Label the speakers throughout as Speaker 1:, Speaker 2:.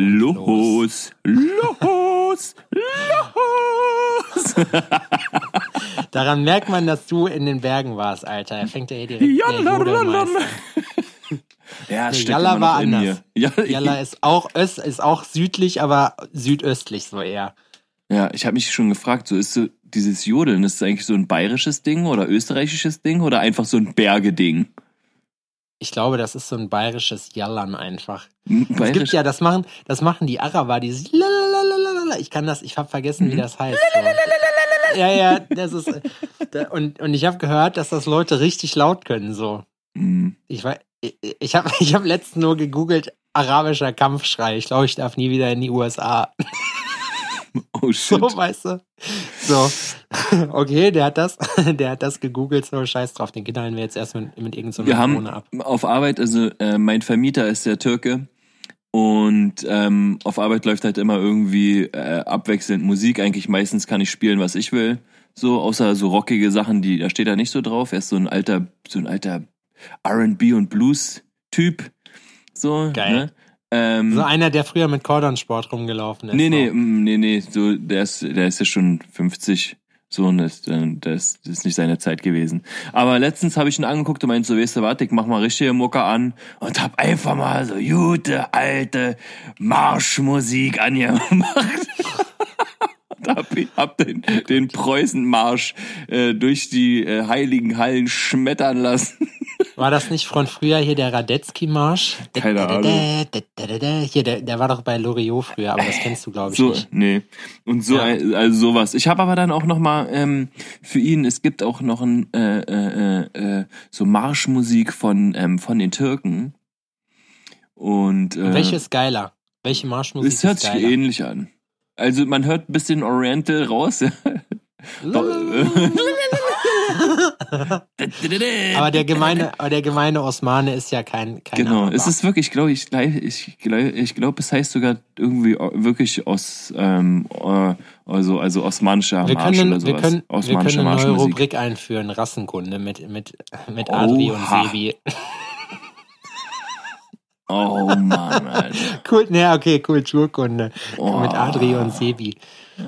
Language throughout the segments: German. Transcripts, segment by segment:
Speaker 1: Los, los, los.
Speaker 2: Daran merkt man, dass du in den Bergen warst, Alter. Er fängt ja hier direkt Jodelmeister.
Speaker 1: Ja,
Speaker 2: Nee, Jalla war anders.
Speaker 1: Ja,
Speaker 2: Jalla ist auch, öst, ist auch südlich, aber südöstlich so eher.
Speaker 1: Ja, ich habe mich schon gefragt, so ist so dieses Jodeln, ist das eigentlich so ein bayerisches Ding oder österreichisches Ding oder einfach so ein Bergeding?
Speaker 2: Ich glaube, das ist so ein bayerisches Jallern einfach. Es gibt
Speaker 1: Bayerisch?
Speaker 2: ja, das machen, das machen die Araber, dieses Lalalala. Ich kann das, ich habe vergessen, wie
Speaker 1: Mhm.
Speaker 2: das heißt. So. Ja, ja, das ist da, und und ich habe gehört, dass das Leute richtig laut können so.
Speaker 1: Mm.
Speaker 2: Ich war ich, habe ich habe letztens nur gegoogelt arabischer Kampfschrei. Ich glaube, ich darf nie wieder in die USA.
Speaker 1: Oh shit.
Speaker 2: So, weißt du? So. Okay, der hat das, der hat das gegoogelt, so scheiß drauf, den knallen wir jetzt erst mit, mit irgendeiner
Speaker 1: Wir haben
Speaker 2: Drohne ab.
Speaker 1: auf Arbeit, also äh, mein Vermieter ist der Türke und ähm, auf Arbeit läuft halt immer irgendwie äh, abwechselnd Musik. Eigentlich meistens kann ich spielen, was ich will. So, außer so rockige Sachen, die, da steht er nicht so drauf. Er ist so ein alter, so ein alter R&B und Blues-Typ. So,
Speaker 2: Geil.
Speaker 1: Ne? Ähm,
Speaker 2: So einer, der früher mit Cordon-Sport rumgelaufen ist.
Speaker 1: Nee, nee, mm, nee, nee, so, der ist, der ist ja schon 50, so, und das, äh, das, das ist nicht seine Zeit gewesen. Aber letztens habe ich ihn angeguckt und meinte so, weißt du, warte, ich mach mal richtige Mucke an und hab einfach mal so gute, alte Marschmusik angemacht. und hab, hab den, den Preußenmarsch äh, durch die äh, heiligen Hallen schmettern lassen.
Speaker 2: War das nicht von früher hier der Radetzky-Marsch?
Speaker 1: Keine Ahnung.
Speaker 2: Hier, der, der war doch bei Loriot früher, aber das kennst du, glaube ich,
Speaker 1: So,
Speaker 2: nicht.
Speaker 1: nee. Und so,
Speaker 2: Ja.
Speaker 1: also sowas. Ich habe aber dann auch noch mal ähm, für ihn, es gibt auch noch ein, äh, äh, äh, so Marschmusik von, ähm, von den Türken. Und äh,
Speaker 2: Welche ist geiler? Welche Marschmusik
Speaker 1: es hört
Speaker 2: ist
Speaker 1: sich
Speaker 2: geiler?
Speaker 1: ähnlich an. Also man hört ein bisschen Oriental raus.
Speaker 2: aber der gemeine, aber der gemeine Osmane ist ja kein, kein
Speaker 1: Genau,
Speaker 2: Araber.
Speaker 1: es ist wirklich, glaube ich, ich glaube, ich glaub, es heißt sogar irgendwie wirklich aus, ähm, äh, also, also osmanischer
Speaker 2: wir
Speaker 1: Marsch
Speaker 2: können,
Speaker 1: oder
Speaker 2: wir
Speaker 1: sowas.
Speaker 2: können, wir können eine neue. Rubrik einführen, Rassenkunde mit, mit, mit Adri
Speaker 1: Oha.
Speaker 2: und Sebi.
Speaker 1: Oh Mann, Alter.
Speaker 2: Cool, ne, okay, Kulturkunde.
Speaker 1: Oh.
Speaker 2: Mit Adri und Sebi.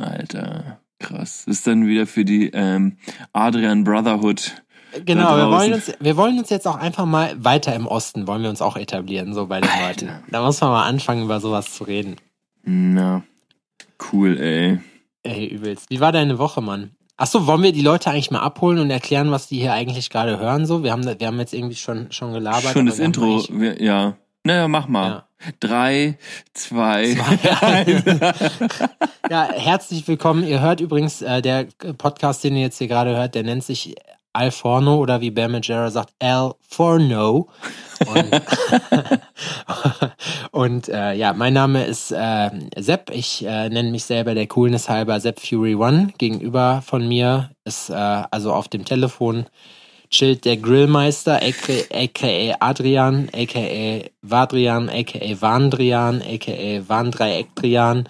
Speaker 1: Alter, krass. Das ist dann wieder für die ähm, Adrian Brotherhood.
Speaker 2: Genau,
Speaker 1: da
Speaker 2: wir wollen, uns, wir wollen uns jetzt auch einfach mal weiter im Osten, wollen wir uns auch etablieren, so bei den Leuten. Da muss man mal anfangen, über sowas zu reden.
Speaker 1: Na, cool, ey.
Speaker 2: Ey, übelst. Wie war deine Woche, Mann? Achso, wollen wir die Leute eigentlich mal abholen und erklären, was die hier eigentlich gerade hören? So, wir haben, wir haben jetzt irgendwie schon, schon gelabert.
Speaker 1: Schon das Intro, wir, ja. Naja, mach mal.
Speaker 2: Ja.
Speaker 1: Drei, zwei,
Speaker 2: Ja, herzlich willkommen. Ihr hört übrigens, äh, der Podcast, den ihr jetzt hier gerade hört, der nennt sich Al Forno oder wie Bear Majera sagt, Al Forno. Und, und äh, ja, mein Name ist äh, Sepp. Ich äh, nenne mich selber der Coolness halber Sepp Fury One. Gegenüber von mir ist äh, also auf dem Telefon chillt der Grillmeister, aka, Adrian, aka Vadrian, aka Vandrian, aka Vandreieckdrian,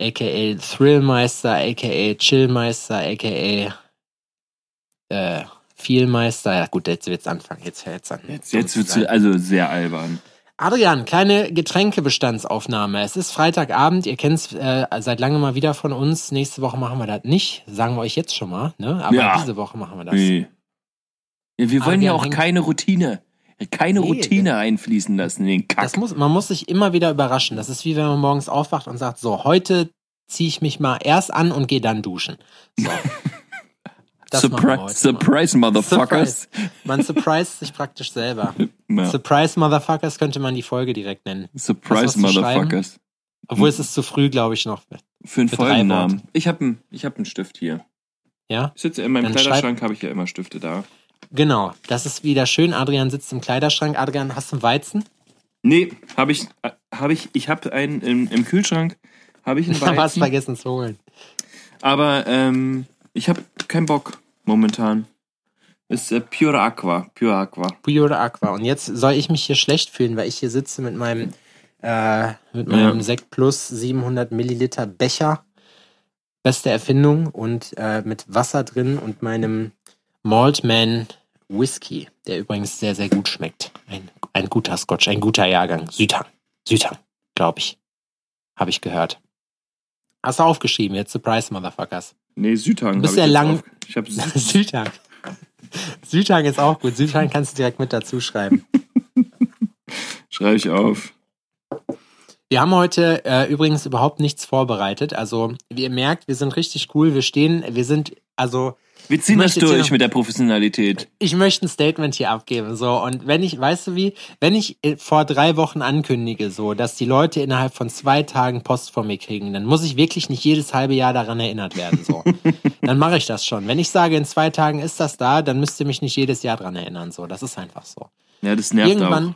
Speaker 2: aka Thrillmeister, aka Chillmeister, aka äh, Vielmeister. Ja gut, jetzt wird's anfangen. Jetzt hört's an.
Speaker 1: Jetzt, jetzt wird's also sehr albern.
Speaker 2: Adrian, kleine Getränkebestandsaufnahme. Es ist Freitagabend, ihr kennt's äh, seit langem mal wieder von uns. Nächste Woche machen wir das nicht, sagen wir euch jetzt schon mal, ne? Aber
Speaker 1: Ja.
Speaker 2: diese Woche machen wir das.
Speaker 1: Nee. Ja, wir wollen ja auch keine Routine. Keine
Speaker 2: Nee,
Speaker 1: Routine einfließen lassen in den Kack.
Speaker 2: Das muss, man muss sich immer wieder überraschen. Das ist wie wenn man morgens aufwacht und sagt, so, heute ziehe ich mich mal erst an und gehe dann duschen. So.
Speaker 1: Surprise, surprise, Motherfuckers.
Speaker 2: mal. Man surprised sich praktisch selber.
Speaker 1: Ja.
Speaker 2: Surprise Motherfuckers könnte man die Folge direkt nennen.
Speaker 1: Surprise? Motherfuckers.
Speaker 2: Obwohl es ist zu früh, glaube ich, noch.
Speaker 1: Für einen Folgennamen. Ich habe einen ich hab einen Stift hier.
Speaker 2: Ja?
Speaker 1: Ich sitze in meinem
Speaker 2: Dann
Speaker 1: Kleiderschrank, habe ich ja immer Stifte da.
Speaker 2: Genau. Das ist wieder schön. Adrian sitzt im Kleiderschrank. Adrian, hast du einen Weizen?
Speaker 1: Nee, habe ich, habe ich, ich habe einen im, im Kühlschrank, habe ich einen Weizen,
Speaker 2: vergessen zu holen.
Speaker 1: aber ähm, ich habe keinen Bock momentan. Ist äh, Pure Aqua, Pure Aqua.
Speaker 2: Pure Aqua. Und jetzt soll ich mich hier schlecht fühlen, weil ich hier sitze mit meinem, äh, mit meinem
Speaker 1: Ja.
Speaker 2: Sekt Plus 700 Milliliter Becher. Beste Erfindung und äh, mit Wasser drin und meinem Maltman Whisky, der übrigens sehr, sehr gut schmeckt. Ein, ein guter Scotch, ein guter Jahrgang. Südhang. Südhang, glaube ich. habe ich gehört. Hast du aufgeschrieben jetzt, Surprise Motherfuckers.
Speaker 1: Nee, Südhang.
Speaker 2: Du bist ja
Speaker 1: ich
Speaker 2: lang-
Speaker 1: auf- Ich habe
Speaker 2: Südhang. Südhang ist auch gut. Südhang kannst du direkt mit dazu schreiben.
Speaker 1: schreibe ich auf.
Speaker 2: Wir haben heute äh, übrigens überhaupt nichts vorbereitet. Also, wie ihr merkt, wir sind richtig cool. Wir stehen, wir sind, also,
Speaker 1: Wir ziehen das durch
Speaker 2: noch-
Speaker 1: mit der Professionalität.
Speaker 2: ich möchte ein Statement hier abgeben. So, und wenn ich, weißt du wie, wenn ich äh, vor drei Wochen ankündige, so, dass die Leute innerhalb von zwei Tagen Post von mir kriegen, dann muss ich wirklich nicht jedes halbe Jahr daran erinnert werden. So. dann mache ich das schon. Wenn ich sage, in zwei Tagen ist das da, dann müsst ihr mich nicht jedes Jahr daran erinnern. So, das ist einfach so.
Speaker 1: Ja, das nervt
Speaker 2: Irgendwann,
Speaker 1: auch.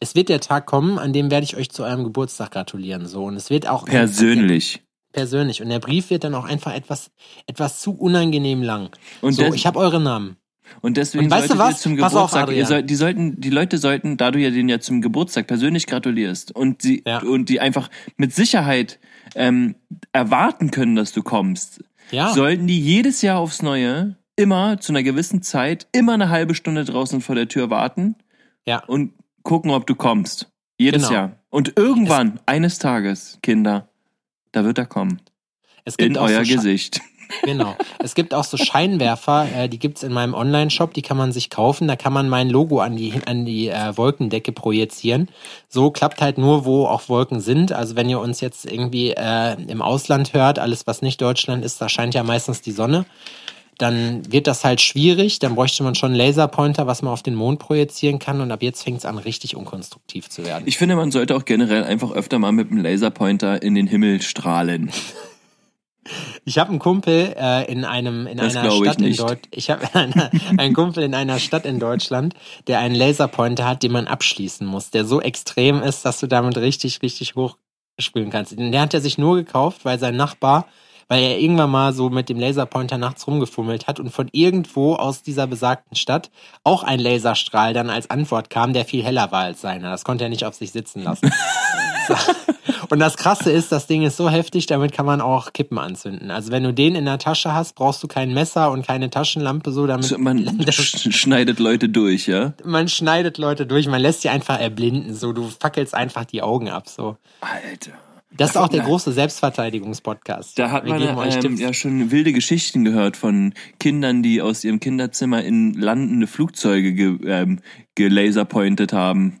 Speaker 2: es wird der Tag kommen, an dem werde ich euch zu eurem Geburtstag gratulieren. So, und es wird auch
Speaker 1: Persönlich.
Speaker 2: Persönlich. Und der Brief wird dann auch einfach etwas, etwas zu unangenehm lang.
Speaker 1: Und,
Speaker 2: So, ich habe eure Namen.
Speaker 1: und deswegen
Speaker 2: Und weißt du
Speaker 1: solltet ihr
Speaker 2: was?
Speaker 1: zum
Speaker 2: Pass auf,
Speaker 1: Geburtstag,
Speaker 2: Adrian.
Speaker 1: soll, die sollten, die Leute sollten, da du ja den ja zum Geburtstag persönlich gratulierst und sie
Speaker 2: Ja.
Speaker 1: und die einfach mit Sicherheit ähm, erwarten können, dass du kommst,
Speaker 2: Ja.
Speaker 1: sollten die jedes Jahr aufs Neue immer zu einer gewissen Zeit immer eine halbe Stunde draußen vor der Tür warten
Speaker 2: Ja.
Speaker 1: und gucken, ob du kommst. Jedes
Speaker 2: Genau.
Speaker 1: Jahr. Und irgendwann, eines Tages, Kinder, da wird er kommen.
Speaker 2: Es gibt
Speaker 1: In euer
Speaker 2: so
Speaker 1: Gesicht.
Speaker 2: Genau. Es gibt auch so Scheinwerfer, äh, die gibt's in meinem Online-Shop, die kann man sich kaufen. Da kann man mein Logo an die, an die äh, Wolkendecke projizieren. So klappt halt nur, wo auch Wolken sind. Also wenn ihr uns jetzt irgendwie äh, im Ausland hört, alles was nicht Deutschland ist, da scheint ja meistens die Sonne. Dann wird das halt schwierig. Dann bräuchte man schon einen Laserpointer, was man auf den Mond projizieren kann. Und ab jetzt fängt's an, richtig unkonstruktiv zu werden.
Speaker 1: Ich finde, man sollte auch generell einfach öfter mal mit dem Laserpointer in den Himmel strahlen.
Speaker 2: Ich habe einen Kumpel äh, in einem in
Speaker 1: Das
Speaker 2: einer Stadt in. Deutschland. Ich habe einen Kumpel in einer Stadt in Deutschland, der einen Laserpointer hat, den man abschließen muss, der so extrem ist, dass du damit richtig richtig hoch spielen kannst. Den hat er sich nur gekauft, weil sein Nachbar, weil er irgendwann mal so mit dem Laserpointer nachts rumgefummelt hat und von irgendwo aus dieser besagten Stadt auch ein Laserstrahl dann als Antwort kam, der viel heller war als seiner. Das konnte er nicht auf sich sitzen lassen. So. Und das Krasse ist, das Ding ist so heftig, damit kann man auch Kippen anzünden. Also wenn du den in der Tasche hast, brauchst du kein Messer und keine Taschenlampe so, damit
Speaker 1: So, Man sch schneidet Leute durch, ja?
Speaker 2: man schneidet Leute durch, man lässt sie einfach erblinden, so du fackelst einfach die Augen ab, so.
Speaker 1: Alter.
Speaker 2: Das ist auch der große Selbstverteidigungspodcast.
Speaker 1: Da hat
Speaker 2: Wir
Speaker 1: man ähm, ja schon wilde Geschichten gehört von Kindern, die aus ihrem Kinderzimmer in landende Flugzeuge ge ähm, gelaserpointet haben.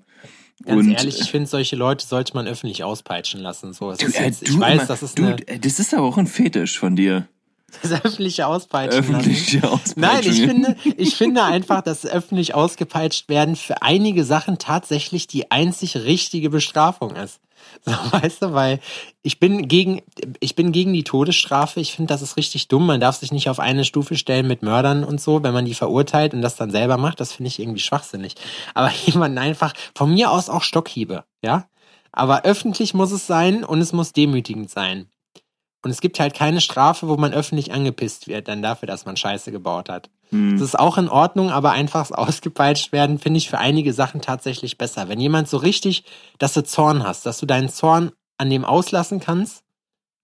Speaker 2: Ganz
Speaker 1: Und
Speaker 2: ehrlich, ich finde, solche Leute sollte man öffentlich auspeitschen lassen. So,
Speaker 1: du,
Speaker 2: ist
Speaker 1: äh,
Speaker 2: jetzt,
Speaker 1: du
Speaker 2: ich weiß,
Speaker 1: immer,
Speaker 2: das ist
Speaker 1: du,
Speaker 2: eine
Speaker 1: äh, das ist aber auch ein Fetisch von dir.
Speaker 2: das öffentliche Auspeitschen lassen.
Speaker 1: Öffentliche Auspeitschungen.
Speaker 2: Nein, ich finde, ich finde einfach, dass öffentlich ausgepeitscht werden für einige Sachen tatsächlich die einzig richtige Bestrafung ist. So, weißt du, weil ich bin gegen, ich bin gegen die Todesstrafe. Ich finde, das ist richtig dumm. Man darf sich nicht auf eine Stufe stellen mit Mördern und so, wenn man die verurteilt und das dann selber macht. Das finde ich irgendwie schwachsinnig. Aber jemanden einfach, von mir aus auch Stockhiebe, ja? Aber öffentlich muss es sein und es muss demütigend sein. Und es gibt halt keine Strafe, wo man öffentlich angepisst wird, dann dafür, dass man Scheiße gebaut hat.
Speaker 1: Hm.
Speaker 2: Das ist auch in Ordnung, aber einfach ausgepeitscht werden, finde ich für einige Sachen tatsächlich besser. Wenn jemand so richtig, dass du Zorn hast, dass du deinen Zorn an dem auslassen kannst,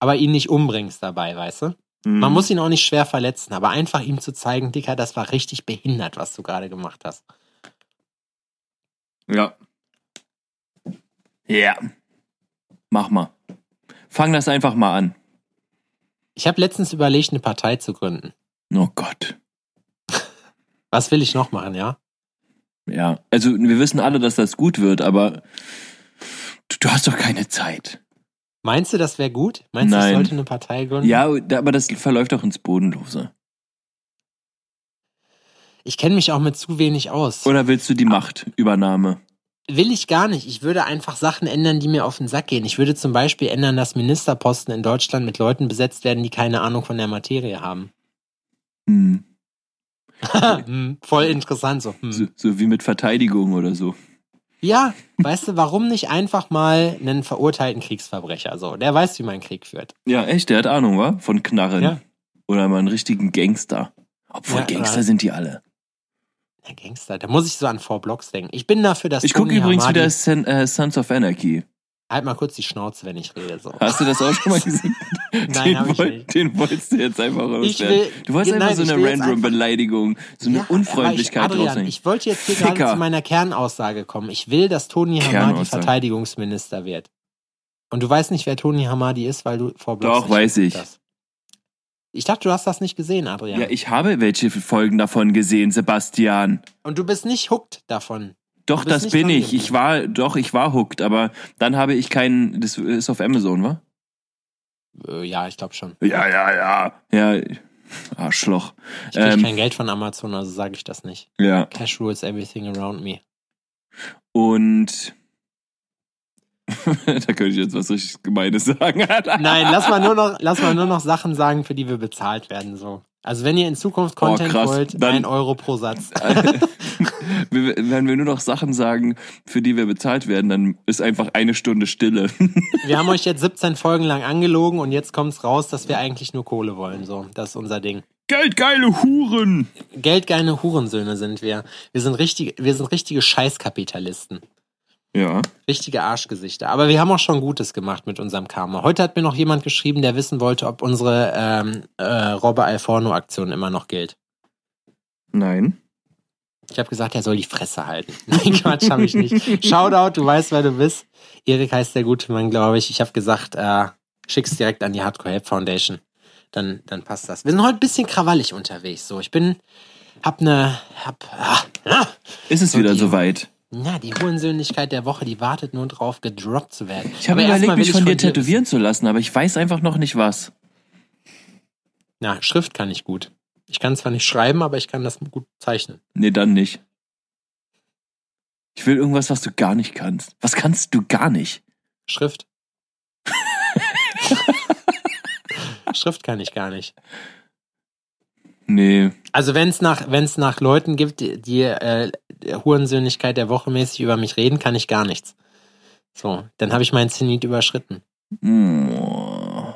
Speaker 2: aber ihn nicht umbringst dabei, weißt du?
Speaker 1: Hm.
Speaker 2: Man muss ihn auch nicht schwer verletzen, aber einfach ihm zu zeigen, Dicker, das war richtig behindert, was du gerade gemacht hast.
Speaker 1: Ja. Ja. Mach mal. Fang das einfach mal an.
Speaker 2: Ich habe letztens überlegt, eine Partei zu gründen.
Speaker 1: Oh Gott.
Speaker 2: Was will ich noch machen, ja?
Speaker 1: Ja. Also, wir wissen alle, dass das gut wird, aber du, du hast doch keine Zeit.
Speaker 2: Meinst du, das wäre gut? Meinst du,
Speaker 1: Nein.
Speaker 2: ich sollte eine Partei gründen?
Speaker 1: Ja, aber das verläuft doch ins Bodenlose.
Speaker 2: Ich kenne mich auch mit zu wenig aus.
Speaker 1: Oder willst du die Machtübernahme?
Speaker 2: Will ich gar nicht. Ich würde einfach Sachen ändern, die mir auf den Sack gehen. Ich würde zum Beispiel ändern, dass Ministerposten in Deutschland mit Leuten besetzt werden, die keine Ahnung von der Materie haben.
Speaker 1: Hm.
Speaker 2: Hm, Voll interessant so. Hm.
Speaker 1: So, so wie mit Verteidigung oder so.
Speaker 2: Ja, weißt du, warum nicht einfach mal einen verurteilten Kriegsverbrecher so? Der weiß, wie man Krieg führt.
Speaker 1: Ja, echt, der hat Ahnung, wa? Von Knarren.
Speaker 2: Ja.
Speaker 1: Oder mal einen richtigen Gangster. Obwohl
Speaker 2: Ja,
Speaker 1: Gangster
Speaker 2: oder-
Speaker 1: sind die alle.
Speaker 2: Der Gangster, da muss ich so an Four Blocks denken. Ich bin dafür, dass
Speaker 1: Ich gucke übrigens wieder Sen, äh, Sons of Anarchy.
Speaker 2: Halt mal kurz die Schnauze, wenn ich rede so.
Speaker 1: Hast du das auch schon mal gesehen?
Speaker 2: Nein,
Speaker 1: den,
Speaker 2: hab ich nicht.
Speaker 1: den wolltest du jetzt einfach loswerden. Du wolltest
Speaker 2: Nein,
Speaker 1: einfach so eine random Beleidigung, so eine
Speaker 2: Ja,
Speaker 1: Unfreundlichkeit
Speaker 2: ich, Adrian, ich wollte jetzt hier gerade
Speaker 1: Ficker.
Speaker 2: zu meiner Kernaussage kommen. Ich will, dass Tony Hamadi. Verteidigungsminister wird. Und du weißt nicht, wer Tony Hamadi ist, weil du vor Blogs
Speaker 1: Doch, weiß ich.
Speaker 2: Ich dachte, du hast das nicht gesehen, Adrian.
Speaker 1: Ja, ich habe welche Folgen davon gesehen, Sebastian.
Speaker 2: Und du bist nicht hooked davon.
Speaker 1: Doch, das bin ich. Ich war, doch, ich war hooked, aber dann habe ich keinen, das ist auf Amazon, wa?
Speaker 2: Äh, ja, ich glaube schon.
Speaker 1: Ja, ja, ja. Ja, Arschloch.
Speaker 2: Ich krieg
Speaker 1: Ähm,
Speaker 2: kein Geld von Amazon, also sage ich das nicht.
Speaker 1: ja.
Speaker 2: Cash rules everything around me.
Speaker 1: Und da könnte ich jetzt was richtig Gemeines sagen.
Speaker 2: Nein, lass mal nur noch, lass mal nur noch Sachen sagen, für die wir bezahlt werden. So. Also wenn ihr in Zukunft
Speaker 1: Oh,
Speaker 2: Content
Speaker 1: krass.
Speaker 2: wollt,
Speaker 1: Dann-
Speaker 2: ein Euro pro Satz.
Speaker 1: Wenn wir nur noch Sachen sagen, für die wir bezahlt werden, dann ist einfach eine Stunde Stille.
Speaker 2: Wir haben euch jetzt 17 Folgen lang angelogen und jetzt kommt's raus, dass wir eigentlich nur Kohle wollen. So, das ist unser Ding.
Speaker 1: Geldgeile Huren!
Speaker 2: Geldgeile Hurensöhne sind wir. Wir sind richtige, wir sind richtige Scheißkapitalisten.
Speaker 1: Ja.
Speaker 2: Richtige Arschgesichter. Aber wir haben auch schon Gutes gemacht mit unserem Karma. Heute hat mir noch jemand geschrieben, der wissen wollte, ob unsere ähm, äh, Robbe Alforno-Aktion immer noch gilt.
Speaker 1: Nein.
Speaker 2: Ich habe gesagt, er soll die Fresse halten. Nein, Quatsch, habe ich nicht. Shoutout, du weißt, wer du bist. Erik heißt der gute Mann, glaube ich. Ich habe gesagt, äh, schick's direkt an die Hardcore Help Foundation. Dann, dann passt das. Wir sind heute ein bisschen krawallig unterwegs. So, ich bin, hab ne, hab, ah, ah,
Speaker 1: Ist es wieder soweit?
Speaker 2: Na, die Hurensöhnlichkeit der Woche, die wartet nur drauf, gedroppt zu werden.
Speaker 1: Ich habe überlegt, mich von dir tätowieren zu lassen, aber ich weiß einfach noch nicht was.
Speaker 2: Na, Schrift kann ich gut. Ich kann zwar nicht schreiben, aber ich kann das gut zeichnen.
Speaker 1: Nee, dann nicht. Ich will irgendwas, was du gar nicht kannst. Was kannst du gar nicht?
Speaker 2: Schrift. Schrift kann ich gar nicht.
Speaker 1: Nee.
Speaker 2: Also wenn es nach, wenn's nach Leuten gibt, die, die äh, Hurensöhnlichkeit der Woche mäßig über mich reden, kann ich gar nichts. So, dann habe ich meinen Zenit überschritten.
Speaker 1: Oh.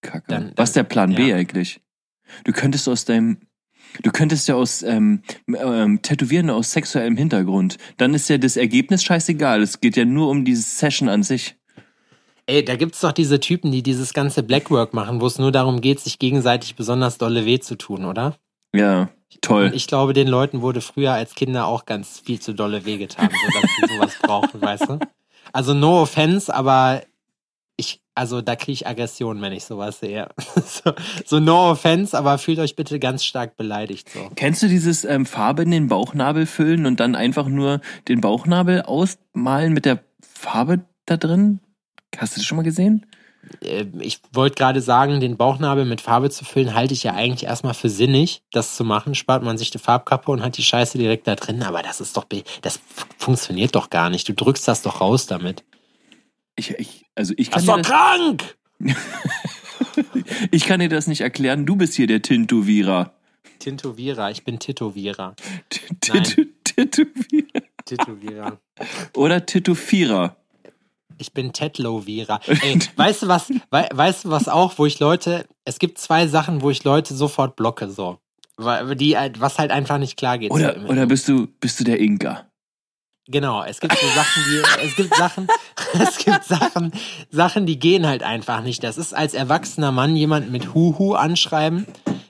Speaker 1: Kacke.
Speaker 2: Dann-
Speaker 1: was ist der Plan B
Speaker 2: ja.
Speaker 1: eigentlich? Du könntest aus deinem, du könntest ja aus ähm, ähm, Tätowieren aus sexuellem Hintergrund. Dann ist ja das Ergebnis scheißegal. Es geht ja nur um diese Session an sich.
Speaker 2: Ey, da gibt's doch diese Typen, die dieses ganze Blackwork machen, wo es nur darum geht, sich gegenseitig besonders dolle weh zu tun, oder?
Speaker 1: Ja, toll.
Speaker 2: Und ich glaube, den Leuten wurde früher als Kinder auch ganz viel zu dolle wehgetan, so dass sie sowas brauchen, weißt du? Also no offense, aber ich, also da kriege ich Aggression, wenn ich sowas sehe. so, so no offense, aber fühlt euch bitte ganz stark beleidigt so.
Speaker 1: Kennst du dieses ähm, Farbe in den Bauchnabel füllen und dann einfach nur den Bauchnabel ausmalen mit der Farbe da drin? Hast du das schon mal gesehen?
Speaker 2: Äh, Ich wollte gerade sagen, den Bauchnabel mit Farbe zu füllen, halte ich ja eigentlich erstmal für sinnig, das zu machen. Spart man sich die Farbkappe und hat die Scheiße direkt da drin. Aber das ist doch, das funktioniert doch gar nicht. Du drückst das doch raus damit.
Speaker 1: Ich, ich, also ich
Speaker 2: Das
Speaker 1: kann,
Speaker 2: ist
Speaker 1: dir
Speaker 2: doch
Speaker 1: das,
Speaker 2: krank!
Speaker 1: ich kann dir das nicht erklären. Du bist hier der Tintovierer.
Speaker 2: Tintovierer, ich bin Tätowierer.
Speaker 1: Titu- Tätowierer.
Speaker 2: Tätowierer.
Speaker 1: Oder Tätowierer.
Speaker 2: Ich bin Tetlovierer. Ey, weißt du was, wei- weißt du was auch, wo ich Leute, es gibt zwei Sachen, wo ich Leute sofort blocke, so. Die, halt- was halt einfach nicht klar geht. so
Speaker 1: Oder,
Speaker 2: im-
Speaker 1: oder bist du, bist du der Inka?
Speaker 2: Genau, es gibt so Sachen, die, es gibt Sachen, es gibt Sachen, Sachen, die gehen halt einfach nicht. Das ist als erwachsener Mann jemand mit Huhu anschreiben.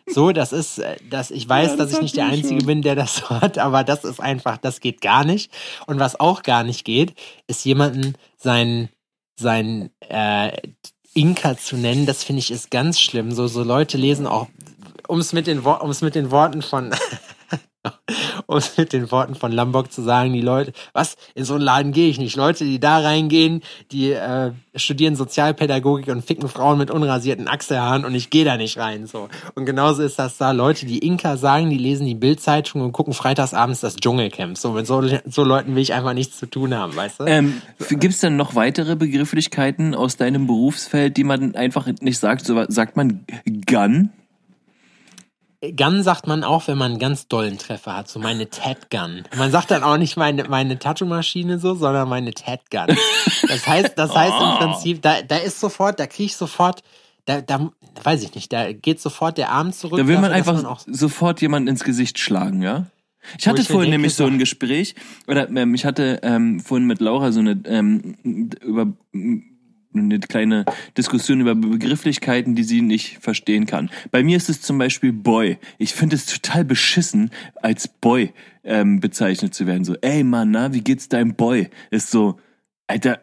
Speaker 2: So, das ist, äh, das, ich weiß,
Speaker 1: Ja, das
Speaker 2: dass ich nicht der Einzige
Speaker 1: schon.
Speaker 2: bin, der das so hat, aber das ist einfach, das geht gar nicht. Und was auch gar nicht geht, ist jemanden sein, sein, äh, Inka zu nennen, das finde ich ist ganz schlimm. So, so Leute lesen auch, um es mit den, um es mit den Worten von, um es mit den Worten von Lombok zu sagen, die Leute, was, in so einen Laden gehe ich nicht. Leute, die da reingehen, die äh, studieren Sozialpädagogik und ficken Frauen mit unrasierten Achselhaaren und ich gehe da nicht rein. so. Und genauso ist das da. Leute, die Inka sagen, die lesen die Bildzeitung und gucken freitagsabends das Dschungelcamp. So, mit so, so Leuten will ich einfach nichts zu tun haben, weißt du?
Speaker 1: Ähm, Gibt es denn noch weitere Begrifflichkeiten aus deinem Berufsfeld, die man einfach nicht sagt? So, sagt man Gun?
Speaker 2: Gun sagt man auch, wenn man einen ganz dollen Treffer hat, so meine Tat Gun. Man sagt dann auch nicht meine, meine Tattoo-Maschine so, sondern meine Tat Gun. Das heißt, das heißt im Prinzip, da, da ist sofort, da krieg ich sofort, da, da, weiß ich nicht, da geht sofort der Arm zurück.
Speaker 1: Da will man
Speaker 2: dafür,
Speaker 1: einfach
Speaker 2: man auch,
Speaker 1: sofort jemanden ins Gesicht schlagen, ja? Ich hatte
Speaker 2: ich
Speaker 1: vorhin
Speaker 2: denke,
Speaker 1: nämlich so ein Gespräch, oder ähm, ich hatte ähm, vorhin mit Laura so eine ähm, über eine kleine Diskussion über Begrifflichkeiten, die sie nicht verstehen kann. Bei mir ist es zum Beispiel Boy. Ich finde es total beschissen, als Boy ähm, bezeichnet zu werden. So, ey Mann, na, wie geht's deinem Boy? Ist so, Alter,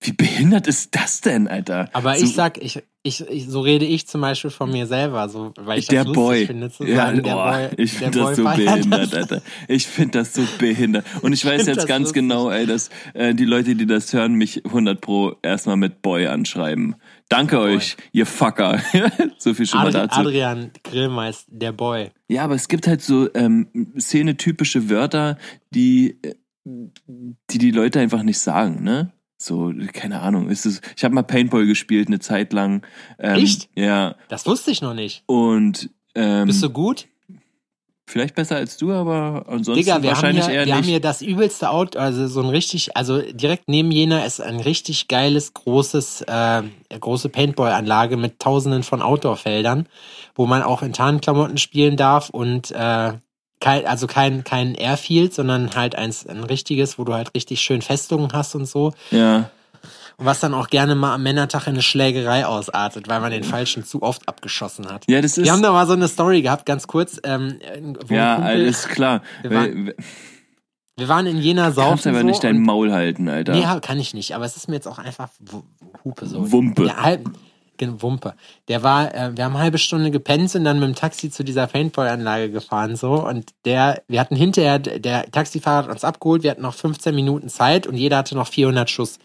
Speaker 1: Wie behindert ist das denn, Alter?
Speaker 2: Aber
Speaker 1: so,
Speaker 2: ich sag, ich, ich, ich, so rede ich zum Beispiel von mir selber, so, weil ich
Speaker 1: der
Speaker 2: das
Speaker 1: Boy.
Speaker 2: finde, zu
Speaker 1: ja,
Speaker 2: sagen, der
Speaker 1: boah,
Speaker 2: Boy,
Speaker 1: ich finde das
Speaker 2: Boy
Speaker 1: so behindert,
Speaker 2: das.
Speaker 1: Alter. Ich finde das so behindert. Und ich weiß
Speaker 2: find
Speaker 1: jetzt ganz
Speaker 2: lustig.
Speaker 1: genau, ey, dass äh, die Leute, die das hören, mich 100 pro erstmal mit Boy anschreiben. Danke euch, ihr Fucker. so viel schon mal
Speaker 2: Adri
Speaker 1: dazu.
Speaker 2: Adrian Grillmeister, der Boy.
Speaker 1: Ja, aber es gibt halt so ähm, szenetypische Wörter, die, äh, die die Leute einfach nicht sagen, ne? So, keine Ahnung. Ist es, ich habe mal Paintball gespielt eine Zeit lang. Ähm,
Speaker 2: Echt?
Speaker 1: Ja.
Speaker 2: Das wusste ich noch nicht.
Speaker 1: Und ähm,
Speaker 2: Bist du gut?
Speaker 1: vielleicht besser als du, aber ansonsten
Speaker 2: Digga, wir haben
Speaker 1: wahrscheinlich
Speaker 2: hier,
Speaker 1: eher
Speaker 2: wir haben hier das übelste Auto, also so ein richtig, also direkt neben Jena ist ein richtig geiles, großes, äh, große Paintball-Anlage mit tausenden von Outdoor-Feldern, wo man auch in Tarnklamotten spielen darf und äh, kein, also kein, kein Airfield, sondern halt eins, ein richtiges, wo du halt richtig schön Festungen hast und so.
Speaker 1: ja.
Speaker 2: Und was dann auch gerne mal am Männertag in eine Schlägerei ausartet, weil man den Falschen zu oft abgeschossen hat.
Speaker 1: ja, das ist.
Speaker 2: Wir haben da mal so eine Story gehabt, ganz kurz. Ähm,
Speaker 1: ja,
Speaker 2: Kumpel-
Speaker 1: alles klar.
Speaker 2: Wir waren Wir waren in Jena
Speaker 1: Du
Speaker 2: saufen
Speaker 1: kannst aber
Speaker 2: so
Speaker 1: nicht dein Maul halten, Alter.
Speaker 2: Nee, kann ich nicht, aber es ist mir jetzt auch einfach Hupe so.
Speaker 1: Wumpe.
Speaker 2: Der halb, Wumpe. Der war, äh, wir haben eine halbe Stunde gepennt und dann mit dem Taxi zu dieser Paintball-Anlage gefahren so und der, wir hatten hinterher, der Taxifahrer hat uns abgeholt, wir hatten noch 15 Minuten Zeit und jeder hatte noch 400 Schuss.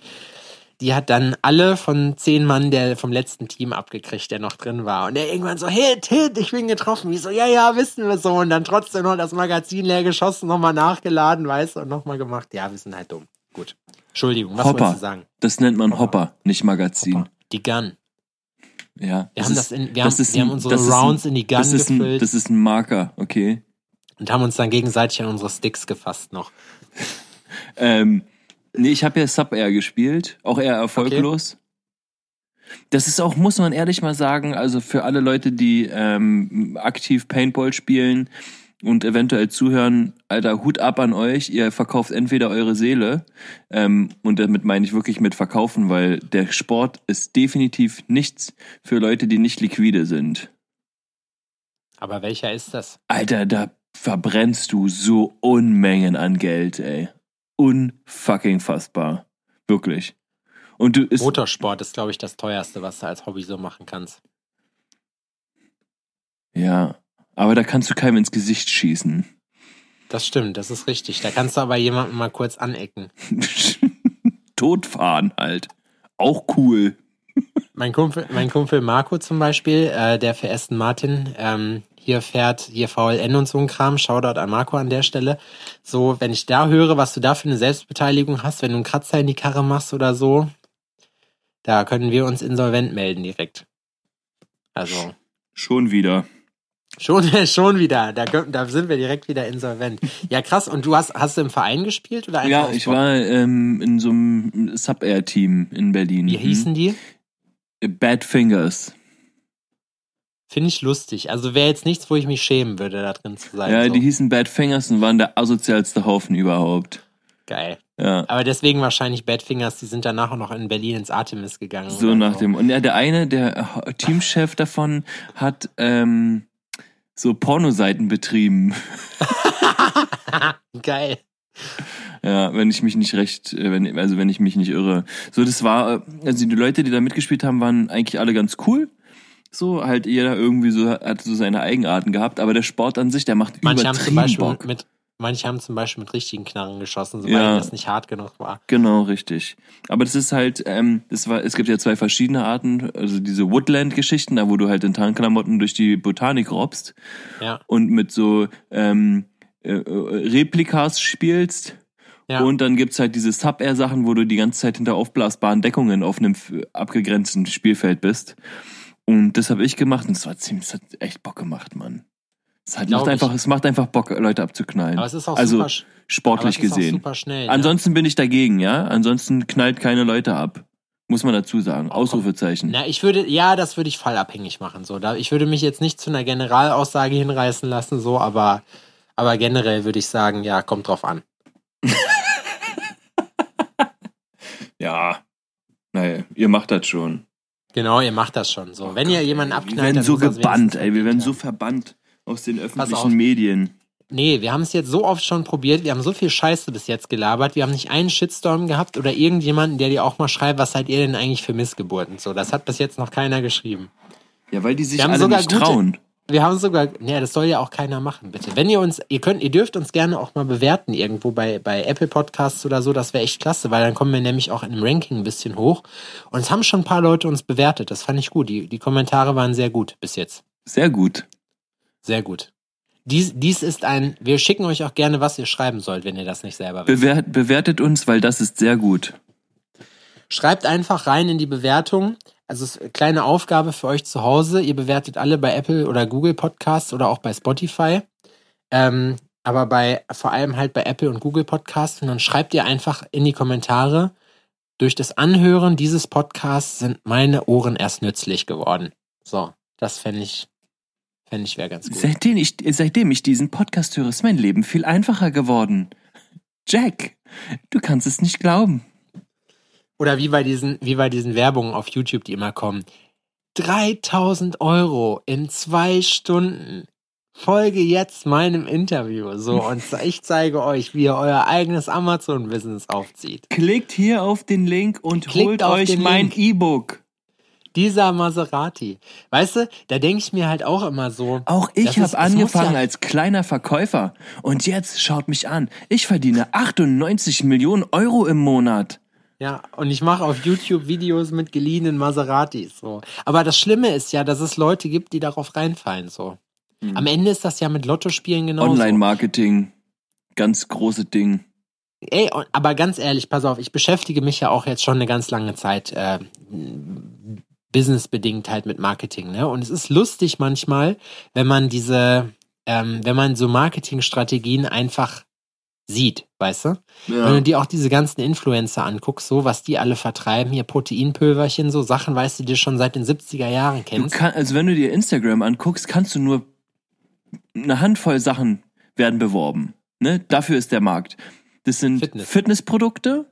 Speaker 2: Die hat dann alle von zehn Mann der vom letzten Team abgekriegt, der noch drin war. Und der irgendwann so, Hit, Hit, ich bin getroffen. Ich so, ja, ja, wissen wir so. Und dann trotzdem noch das Magazin leer geschossen, nochmal nachgeladen, weißt du, und nochmal gemacht. Ja, wir sind halt dumm. Gut. Entschuldigung, was
Speaker 1: Hopper.
Speaker 2: wolltest du sagen?
Speaker 1: Das nennt man Hopper, nicht Magazin.
Speaker 2: Hopper. Die Gun.
Speaker 1: Ja.
Speaker 2: Wir haben, das in, wir haben,
Speaker 1: ist
Speaker 2: wir
Speaker 1: ein-
Speaker 2: haben unsere
Speaker 1: ist ein-
Speaker 2: Rounds in die Gun
Speaker 1: das ist, ein,
Speaker 2: gefüllt
Speaker 1: das ist ein Marker, okay.
Speaker 2: und haben uns dann gegenseitig an unsere Sticks gefasst noch.
Speaker 1: Ähm, nee, ich habe ja Sub-Air gespielt, auch eher erfolglos. Das ist auch, muss man ehrlich mal sagen, also für alle Leute, die ähm, aktiv Paintball spielen und eventuell zuhören, Alter, Hut ab an euch. Ihr verkauft entweder eure Seele, ähm, und damit meine ich wirklich mit verkaufen, weil der Sport ist definitiv nichts für Leute, die nicht liquide sind.
Speaker 2: Aber welcher ist das?
Speaker 1: Alter, da verbrennst du so Unmengen an Geld, ey. Unfucking fassbar. Wirklich. Und du ist,
Speaker 2: Motorsport ist, glaube ich, das teuerste, was du als Hobby so machen kannst.
Speaker 1: ja, aber da kannst du keinem ins Gesicht schießen.
Speaker 2: Das stimmt, das ist richtig. Da kannst du aber jemanden mal kurz anecken.
Speaker 1: Totfahren halt. Auch cool.
Speaker 2: Mein Kumpel, mein Kumpel Marco zum Beispiel, äh, der für Aston Martin ähm, hier fährt, hier VLN und so ein Kram, Shoutout an Marco an der Stelle. So, wenn ich da höre, was du da für eine Selbstbeteiligung hast, wenn du einen Kratzer in die Karre machst oder so, da können wir uns insolvent melden direkt. Also,
Speaker 1: Schon wieder.
Speaker 2: Schon, schon wieder, da, da sind wir direkt wieder insolvent. Ja, krass, und du hast, hast du im Verein gespielt oder einfach
Speaker 1: Ja, ich war ähm, in so einem Sub-Air-Team in Berlin.
Speaker 2: Wie hießen die?
Speaker 1: Hm? Bad Fingers.
Speaker 2: Finde ich lustig. Also wäre jetzt nichts, wo ich mich schämen würde, da drin zu sein.
Speaker 1: Ja,
Speaker 2: so.
Speaker 1: die hießen Bad Fingers und waren der asozialste Haufen überhaupt.
Speaker 2: Geil.
Speaker 1: Ja.
Speaker 2: Aber deswegen wahrscheinlich Badfingers, die sind danach auch noch in Berlin ins Artemis gegangen.
Speaker 1: So nach dem. Und ja, der eine, der äh, Teamchef davon, hat ähm, so Pornoseiten betrieben.
Speaker 2: Geil.
Speaker 1: Ja, wenn ich mich nicht recht, äh, wenn, also wenn ich mich nicht irre. So, das war, äh, also die Leute, die da mitgespielt haben, waren eigentlich alle ganz cool. So, halt jeder irgendwie so, hat so seine Eigenarten gehabt, aber der Sport an sich, der macht
Speaker 2: Manche haben zum
Speaker 1: übertrieben
Speaker 2: Beispiel
Speaker 1: Bock.
Speaker 2: mit, manche haben zum Beispiel mit richtigen Knarren geschossen, weil
Speaker 1: Ja.
Speaker 2: das nicht hart genug war.
Speaker 1: Genau, richtig. Aber das ist halt, ähm, das war, es gibt ja zwei verschiedene Arten, also diese Woodland-Geschichten, da wo du halt in Tarnklamotten durch die Botanik robbst
Speaker 2: Ja.
Speaker 1: und mit so ähm, äh, äh, Replikas spielst.
Speaker 2: Ja.
Speaker 1: Und dann gibt's halt diese Sub-Air-Sachen, wo du die ganze Zeit hinter aufblasbaren Deckungen auf einem f- abgegrenzten Spielfeld bist. Und das habe ich gemacht und es war ziemlich, es hat echt Bock gemacht, Mann. Es
Speaker 2: Glaub
Speaker 1: macht einfach, es macht einfach Bock, Leute abzuknallen.
Speaker 2: Aber es ist auch
Speaker 1: also
Speaker 2: super,
Speaker 1: sportlich gesehen.
Speaker 2: super schnell. ne?
Speaker 1: Ansonsten bin ich dagegen, ja. Ansonsten knallt keine Leute ab. Muss man dazu sagen. Ausrufezeichen.
Speaker 2: Na, ich würde, ja, das würde ich fallabhängig machen. So, da, ich würde mich jetzt nicht zu einer Generalaussage hinreißen lassen, so, aber, aber generell würde ich sagen, ja, kommt drauf an.
Speaker 1: Ja. Naja, ihr macht das schon.
Speaker 2: Genau, ihr macht das schon so. Wenn ihr jemanden
Speaker 1: wir
Speaker 2: abknallt,
Speaker 1: werden
Speaker 2: dann
Speaker 1: so gebannt, ey. Wir werden so verbannt aus den öffentlichen Medien.
Speaker 2: Nee, wir haben es jetzt so oft schon probiert, wir haben so viel Scheiße bis jetzt gelabert, wir haben nicht einen Shitstorm gehabt oder irgendjemanden, der dir auch mal schreibt, was seid ihr denn eigentlich für Missgeburten? So, das hat bis jetzt noch keiner geschrieben.
Speaker 1: Ja, weil die sich alle
Speaker 2: sogar
Speaker 1: nicht
Speaker 2: gute-
Speaker 1: trauen.
Speaker 2: Wir haben sogar, nee, das soll ja auch keiner machen, bitte. Wenn ihr uns, ihr könnt, ihr dürft uns gerne auch mal bewerten irgendwo bei, bei Apple Podcasts oder so, das wäre echt klasse, weil dann kommen wir nämlich auch in dem Ranking ein bisschen hoch. Und es haben schon ein paar Leute uns bewertet, das fand ich gut. Die, die Kommentare waren sehr gut bis jetzt.
Speaker 1: Sehr gut.
Speaker 2: Sehr gut. Dies, dies ist ein, wir schicken euch auch gerne, was ihr schreiben sollt, wenn ihr das nicht selber wisst.
Speaker 1: Bewert, bewertet uns, weil das ist sehr gut.
Speaker 2: Schreibt einfach rein in die Bewertung. Also kleine Aufgabe für euch zu Hause. Ihr bewertet alle bei Apple oder Google Podcasts oder auch bei Spotify. Ähm, aber bei vor allem halt bei Apple und Google Podcasts. Und dann schreibt ihr einfach in die Kommentare, durch das Anhören dieses Podcasts sind meine Ohren erst nützlich geworden. So, das fände ich, fände ich wäre ganz gut.
Speaker 1: Seitdem ich, seitdem ich diesen Podcast höre, ist mein Leben viel einfacher geworden. Jack, du kannst es nicht glauben.
Speaker 2: Oder wie bei diesen, wie bei diesen Werbungen auf YouTube, die immer kommen. 3000 Euro in zwei Stunden. Folge jetzt meinem Interview. So, und ich zeige euch, wie ihr euer eigenes Amazon-Business aufzieht.
Speaker 1: Klickt hier auf den Link und
Speaker 2: Klickt
Speaker 1: holt
Speaker 2: auf
Speaker 1: euch mein. E-Book.
Speaker 2: Dieser Maserati. Weißt du, da denke ich mir halt auch immer so.
Speaker 1: Auch ich habe angefangen
Speaker 2: ja-
Speaker 1: als kleiner Verkäufer. Und jetzt schaut mich an. Ich verdiene 98 Millionen Euro im Monat.
Speaker 2: Ja, und ich mache auf YouTube Videos mit geliehenen Maseratis. So. Aber das Schlimme ist ja, dass es Leute gibt, die darauf reinfallen. So. Am Ende ist das ja mit Lottospielen genauso.
Speaker 1: Online-Marketing. Ganz große Ding.
Speaker 2: Ey, aber ganz ehrlich, pass auf, ich beschäftige mich ja auch jetzt schon eine ganz lange Zeit äh, businessbedingt halt mit Marketing, ne? Und es ist lustig manchmal, wenn man diese, ähm, wenn man so Marketingstrategien einfach sieht, weißt du? Wenn du dir auch diese ganzen Influencer anguckst, so was die alle vertreiben, hier Proteinpülverchen, so Sachen, weißt du, die du schon seit den 70er Jahren kennst.
Speaker 1: kann, also wenn du dir Instagram anguckst, kannst du nur eine Handvoll Sachen werden beworben. Ne? Dafür ist der Markt. Das sind
Speaker 2: Fitness.
Speaker 1: Fitnessprodukte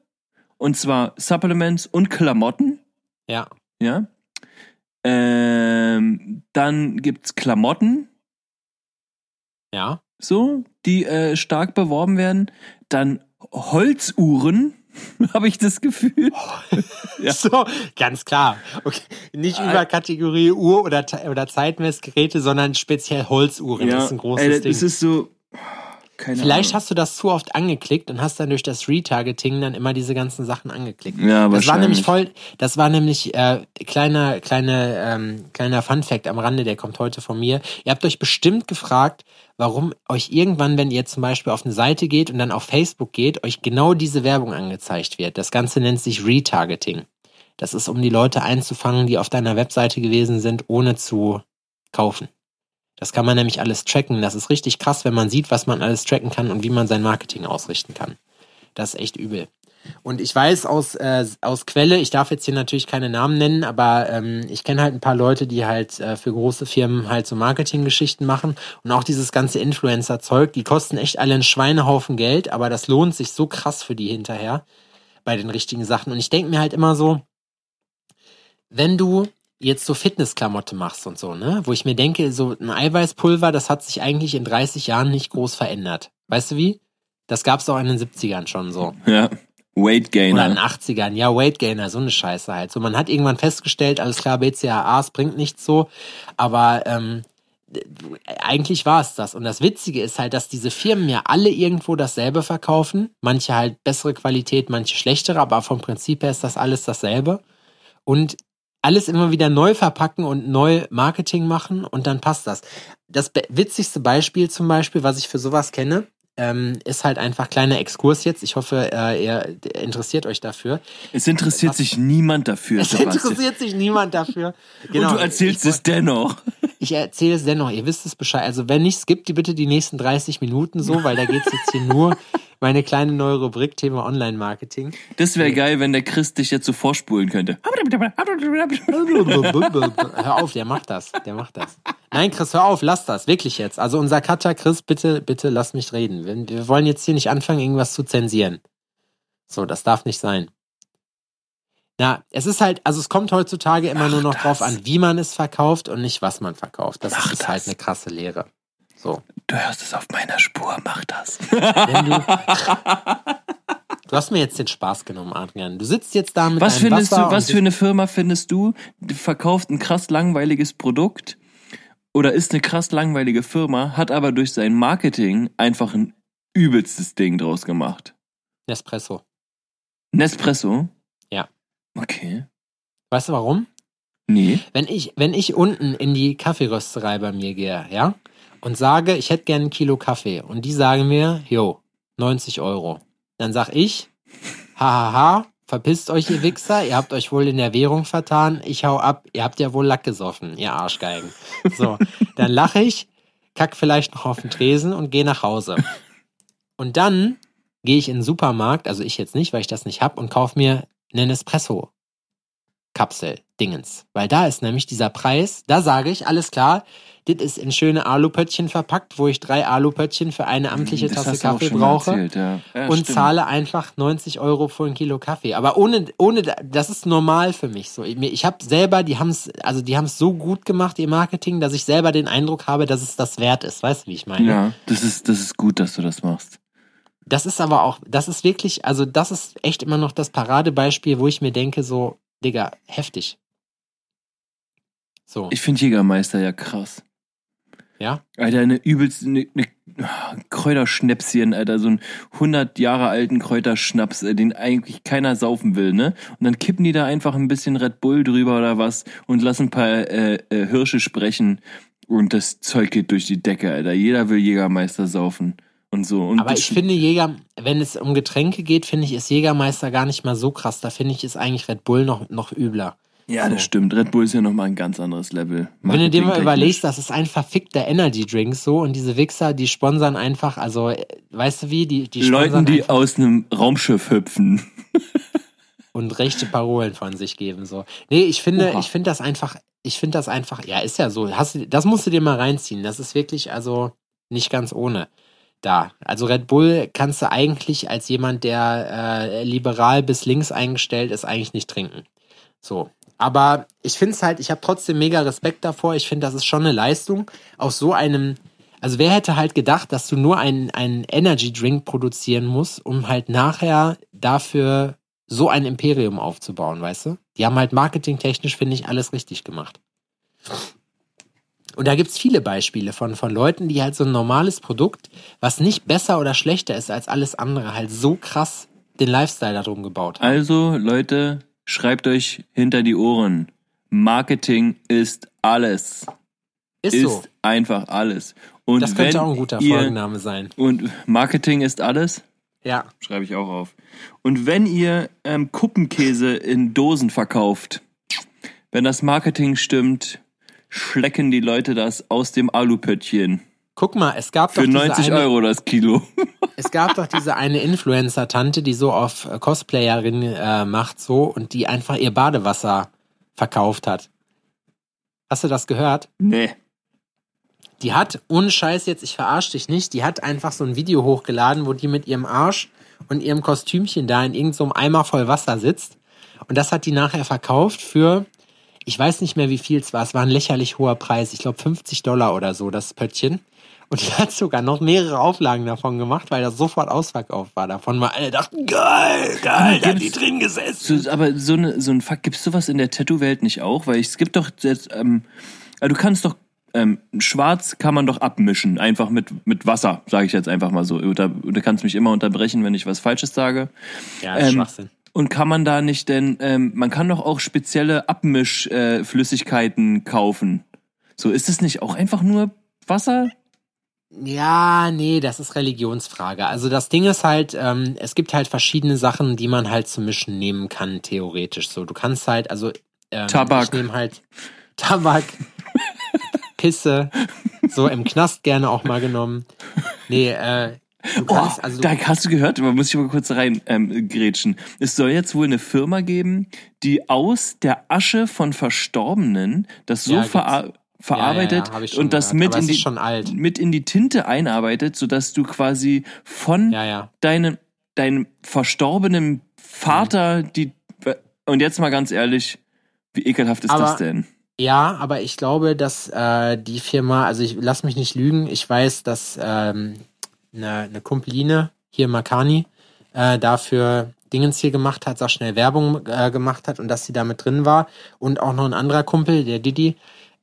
Speaker 1: und zwar Supplements und Klamotten.
Speaker 2: Ja.
Speaker 1: Ja. Ähm, dann gibt's Klamotten,
Speaker 2: Ja.
Speaker 1: so, die äh, stark beworben werden. Dann Holzuhren, habe ich das Gefühl. Ja.
Speaker 2: So, ganz klar. Okay. Nicht über Kategorie Uhr oder, oder Zeitmessgeräte, sondern speziell Holzuhren. das ist ein großes
Speaker 1: ey,
Speaker 2: Ding.
Speaker 1: das ist so. Keine
Speaker 2: Vielleicht
Speaker 1: Ahnung.
Speaker 2: hast du das zu oft angeklickt und hast dann durch das Retargeting dann immer diese ganzen Sachen angeklickt.
Speaker 1: Ja,
Speaker 2: das war nämlich voll, das war nämlich äh, kleiner, kleine, ähm, kleiner Fun Fact am Rande, der kommt heute von mir. Ihr habt euch bestimmt gefragt, warum euch irgendwann, wenn ihr zum Beispiel auf eine Seite geht und dann auf Facebook geht, euch genau diese Werbung angezeigt wird. Das Ganze nennt sich Retargeting. Das ist, um die Leute einzufangen, die auf deiner Webseite gewesen sind, ohne zu kaufen. Das kann man nämlich alles tracken. Das ist richtig krass, wenn man sieht, was man alles tracken kann und wie man sein Marketing ausrichten kann. Das ist echt übel. Und ich weiß aus, äh, aus Quelle, ich darf jetzt hier natürlich keine Namen nennen, aber ähm, ich kenne halt ein paar Leute, die halt äh, für große Firmen halt so Marketinggeschichten machen und auch dieses ganze Influencer-Zeug, die kosten echt alle einen Schweinehaufen Geld, aber das lohnt sich so krass für die hinterher bei den richtigen Sachen. Und ich denke mir halt immer so, wenn du jetzt so Fitnessklamotte machst und so, ne, wo ich mir denke, so ein Eiweißpulver, das hat sich eigentlich in 30 Jahren nicht groß verändert. Weißt du wie? Das gab's auch in den 70ern schon so.
Speaker 1: Ja. Weight
Speaker 2: Oder in den
Speaker 1: Gainer.
Speaker 2: 80ern, ja, Weight Gainer, so eine Scheiße halt. So, man hat irgendwann festgestellt, alles klar, BCAA, es bringt nichts so, aber ähm, eigentlich war es das. Und das Witzige ist halt, dass diese Firmen ja alle irgendwo dasselbe verkaufen. Manche halt bessere Qualität, manche schlechtere, aber vom Prinzip her ist das alles dasselbe. Und alles immer wieder neu verpacken und neu Marketing machen und dann passt das. Das witzigste Beispiel zum Beispiel, was ich für sowas kenne, ähm, ist halt einfach kleiner Exkurs jetzt. Ich hoffe, äh, ihr interessiert euch dafür.
Speaker 1: Es interessiert sich niemand dafür,
Speaker 2: Es
Speaker 1: Sebastian.
Speaker 2: interessiert sich niemand dafür. Genau.
Speaker 1: Und du erzählst
Speaker 2: ich,
Speaker 1: es dennoch.
Speaker 2: Ich erzähle es dennoch, ihr wisst es Bescheid. Also wenn nicht, skippt die bitte die nächsten 30 Minuten so, weil da geht es jetzt hier nur meine kleine neue Rubrik Thema Online-Marketing.
Speaker 1: Das wäre geil, wenn der Chris dich jetzt so vorspulen könnte.
Speaker 2: hör auf, der macht das. Der macht das. Nein, Chris, hör auf, lass das. Wirklich jetzt. Also unser Cutter, Chris, bitte, bitte lass mich reden. Wir, wir wollen jetzt hier nicht anfangen, irgendwas zu zensieren. So, das darf nicht sein. Na, es ist halt, also es kommt heutzutage immer nur noch drauf an, wie man es verkauft und nicht was man verkauft. Das
Speaker 1: Mach
Speaker 2: ist halt
Speaker 1: das.
Speaker 2: eine krasse Lehre. So.
Speaker 1: Du hörst es auf meiner Spur, mach das.
Speaker 2: Wenn du, du hast mir jetzt den Spaß genommen, Adrian. Du sitzt jetzt da mit
Speaker 1: Was
Speaker 2: deinem
Speaker 1: findest
Speaker 2: Wasser
Speaker 1: du, was für eine Firma findest du, verkauft ein krass langweiliges Produkt oder ist eine krass langweilige Firma, hat aber durch sein Marketing einfach ein übelstes Ding draus gemacht?
Speaker 2: Nespresso.
Speaker 1: Nespresso?
Speaker 2: Ja.
Speaker 1: Okay.
Speaker 2: Weißt du warum?
Speaker 1: Nee.
Speaker 2: Wenn ich, wenn ich unten in die Kaffeerösterei bei mir gehe, ja, und sage, ich hätte gerne ein Kilo Kaffee und die sagen mir, jo, 90 Euro. Dann sag ich, hahaha, verpisst euch, ihr Wichser, ihr habt euch wohl in der Währung vertan, ich hau ab, ihr habt ja wohl Lack gesoffen, ihr Arschgeigen. So, dann lache ich, kack vielleicht noch auf den Tresen und gehe nach Hause. Und dann gehe ich in den Supermarkt, also ich jetzt nicht, weil ich das nicht hab, und kauf mir einen Espresso. Kapsel Dingens. Weil da ist nämlich dieser Preis, da sage ich, alles klar, das ist in schöne Alupöttchen verpackt, wo ich drei Alupöttchen für eine amtliche
Speaker 1: Das
Speaker 2: Tasse Kaffee brauche
Speaker 1: erzählt, ja. Ja,
Speaker 2: und
Speaker 1: stimmt.
Speaker 2: zahle einfach 90 Euro für ein Kilo Kaffee. Aber ohne, ohne, das ist normal für mich so. Ich, ich habe selber, die haben es, also die haben es so gut gemacht, ihr Marketing, dass ich selber den Eindruck habe, dass es das wert ist. Weißt du, wie ich meine?
Speaker 1: Ja, das ist, das ist gut, dass du das machst.
Speaker 2: Das ist aber auch, das ist wirklich, also das ist echt immer noch das Paradebeispiel, wo ich mir denke, so, Digga, heftig. So.
Speaker 1: Ich finde Jägermeister ja krass.
Speaker 2: Ja?
Speaker 1: Alter, eine übelst, eine, eine Kräuterschnäpschen, Alter, so ein 100 Jahre alten Kräuterschnaps, äh, den eigentlich keiner saufen will, ne? Und dann kippen die da einfach ein bisschen Red Bull drüber oder was und lassen ein paar äh, äh, Hirsche sprechen und das Zeug geht durch die Decke, Alter. Jeder will Jägermeister saufen und so. Und
Speaker 2: Aber ich finde Jäger, wenn es um Getränke geht, finde ich, ist Jägermeister gar nicht mal so krass. Da finde ich, ist eigentlich Red Bull noch, noch übler.
Speaker 1: ja, das stimmt. Red Bull ist ja nochmal ein ganz anderes Level.
Speaker 2: Wenn du dir mal überlegst, das ist ein verfickter Energy Drink so und diese Wichser, die sponsern einfach, also äh, weißt du wie, die, die sponsern
Speaker 1: Leuten, die aus einem Raumschiff hüpfen.
Speaker 2: und rechte Parolen von sich geben so. Nee, ich finde,
Speaker 1: Oha.
Speaker 2: ich finde das einfach, ich finde das einfach, ja, ist ja so. Hast das musst du dir mal reinziehen. Das ist wirklich also nicht ganz ohne. Da. Also Red Bull kannst du eigentlich als jemand, der äh, liberal bis links eingestellt ist, eigentlich nicht trinken. So. Aber ich finde es halt, ich habe trotzdem mega Respekt davor. Ich finde, das ist schon eine Leistung. Aus so einem, also wer hätte halt gedacht, dass du nur einen, einen Energy Drink produzieren musst, um halt nachher dafür so ein Imperium aufzubauen, weißt du? Die haben halt marketingtechnisch, finde ich, alles richtig gemacht. Und da gibt's viele Beispiele von, von Leuten, die halt so ein normales Produkt, was nicht besser oder schlechter ist als alles andere, halt so krass den Lifestyle darum gebaut haben.
Speaker 1: Also, Leute, schreibt euch hinter die Ohren. Marketing ist alles.
Speaker 2: Ist,
Speaker 1: Ist
Speaker 2: so.
Speaker 1: einfach alles. Und
Speaker 2: Das könnte auch ein guter
Speaker 1: ihr,
Speaker 2: Folgenname sein.
Speaker 1: Und Marketing ist alles?
Speaker 2: Ja.
Speaker 1: Schreibe ich auch auf. Und wenn ihr ähm, Kuppenkäse in Dosen verkauft, wenn das Marketing stimmt, schlecken die Leute das aus dem Alupöttchen.
Speaker 2: Guck mal, es gab
Speaker 1: Für
Speaker 2: doch diese
Speaker 1: 90
Speaker 2: eine,
Speaker 1: Euro das Kilo.
Speaker 2: Es gab doch diese eine Influencer-Tante, die so auf äh, Cosplayerin äh, macht so und die einfach ihr Badewasser verkauft hat. Hast du das gehört?
Speaker 1: Nee.
Speaker 2: Die hat, ohne Scheiß jetzt, ich verarsch dich nicht, die hat einfach so ein Video hochgeladen, wo die mit ihrem Arsch und ihrem Kostümchen da in irgendeinem so Eimer voll Wasser sitzt. Und das hat die nachher verkauft für, ich weiß nicht mehr wie viel es war, es war ein lächerlich hoher Preis, ich glaube 50 Dollar oder so, das Pöttchen. Und die hat sogar noch mehrere Auflagen davon gemacht, weil das sofort ausverkauft war davon, weil alle dachten, geil, geil, da hat die drin gesessen.
Speaker 1: So, aber so, eine, so ein Fakt, gibt's sowas in der Tattoo-Welt nicht auch? Weil es gibt doch jetzt, ähm, also du kannst doch, ähm, schwarz kann man doch abmischen, einfach mit, mit Wasser, sage ich jetzt einfach mal so. Oder, du kannst mich immer unterbrechen, wenn ich was Falsches sage.
Speaker 2: Ja, das ist
Speaker 1: Ähm,
Speaker 2: Schwachsinn.
Speaker 1: Und kann man da nicht denn, ähm, man kann doch auch spezielle Abmischflüssigkeiten äh, kaufen. So, ist es nicht auch einfach nur Wasser?
Speaker 2: Ja, nee, das ist Religionsfrage. Also das Ding ist halt, ähm, es gibt halt verschiedene Sachen, die man halt zu mischen nehmen kann, theoretisch. So, du kannst halt, also ähm,
Speaker 1: Tabak.
Speaker 2: ich nehme halt Tabak, Pisse, so im Knast gerne auch mal genommen. Nee, äh, du
Speaker 1: Oh,
Speaker 2: kannst, also
Speaker 1: da hast du gehört, man muss ich mal kurz rein ähm, grätschen. Es soll jetzt wohl eine Firma geben, die aus der Asche von Verstorbenen das so
Speaker 2: Ja, gibt's.
Speaker 1: verarbeitet
Speaker 2: Ja, ja,
Speaker 1: und das
Speaker 2: gehört,
Speaker 1: mit in die mit in die Tinte einarbeitet, sodass du quasi von deinem deinem verstorbenen
Speaker 2: Mhm.
Speaker 1: Vater die und jetzt mal ganz ehrlich, wie ekelhaft ist
Speaker 2: Aber-
Speaker 1: das denn?
Speaker 2: Ja, aber ich glaube, dass äh, die Firma, also ich lass mich nicht lügen, ich weiß, dass ähm, eine, eine Kumpeline hier Makani äh, dafür Dingens hier gemacht hat, sag schnell Werbung äh, gemacht hat und dass sie da mit drin war und auch noch ein anderer Kumpel, der Didi.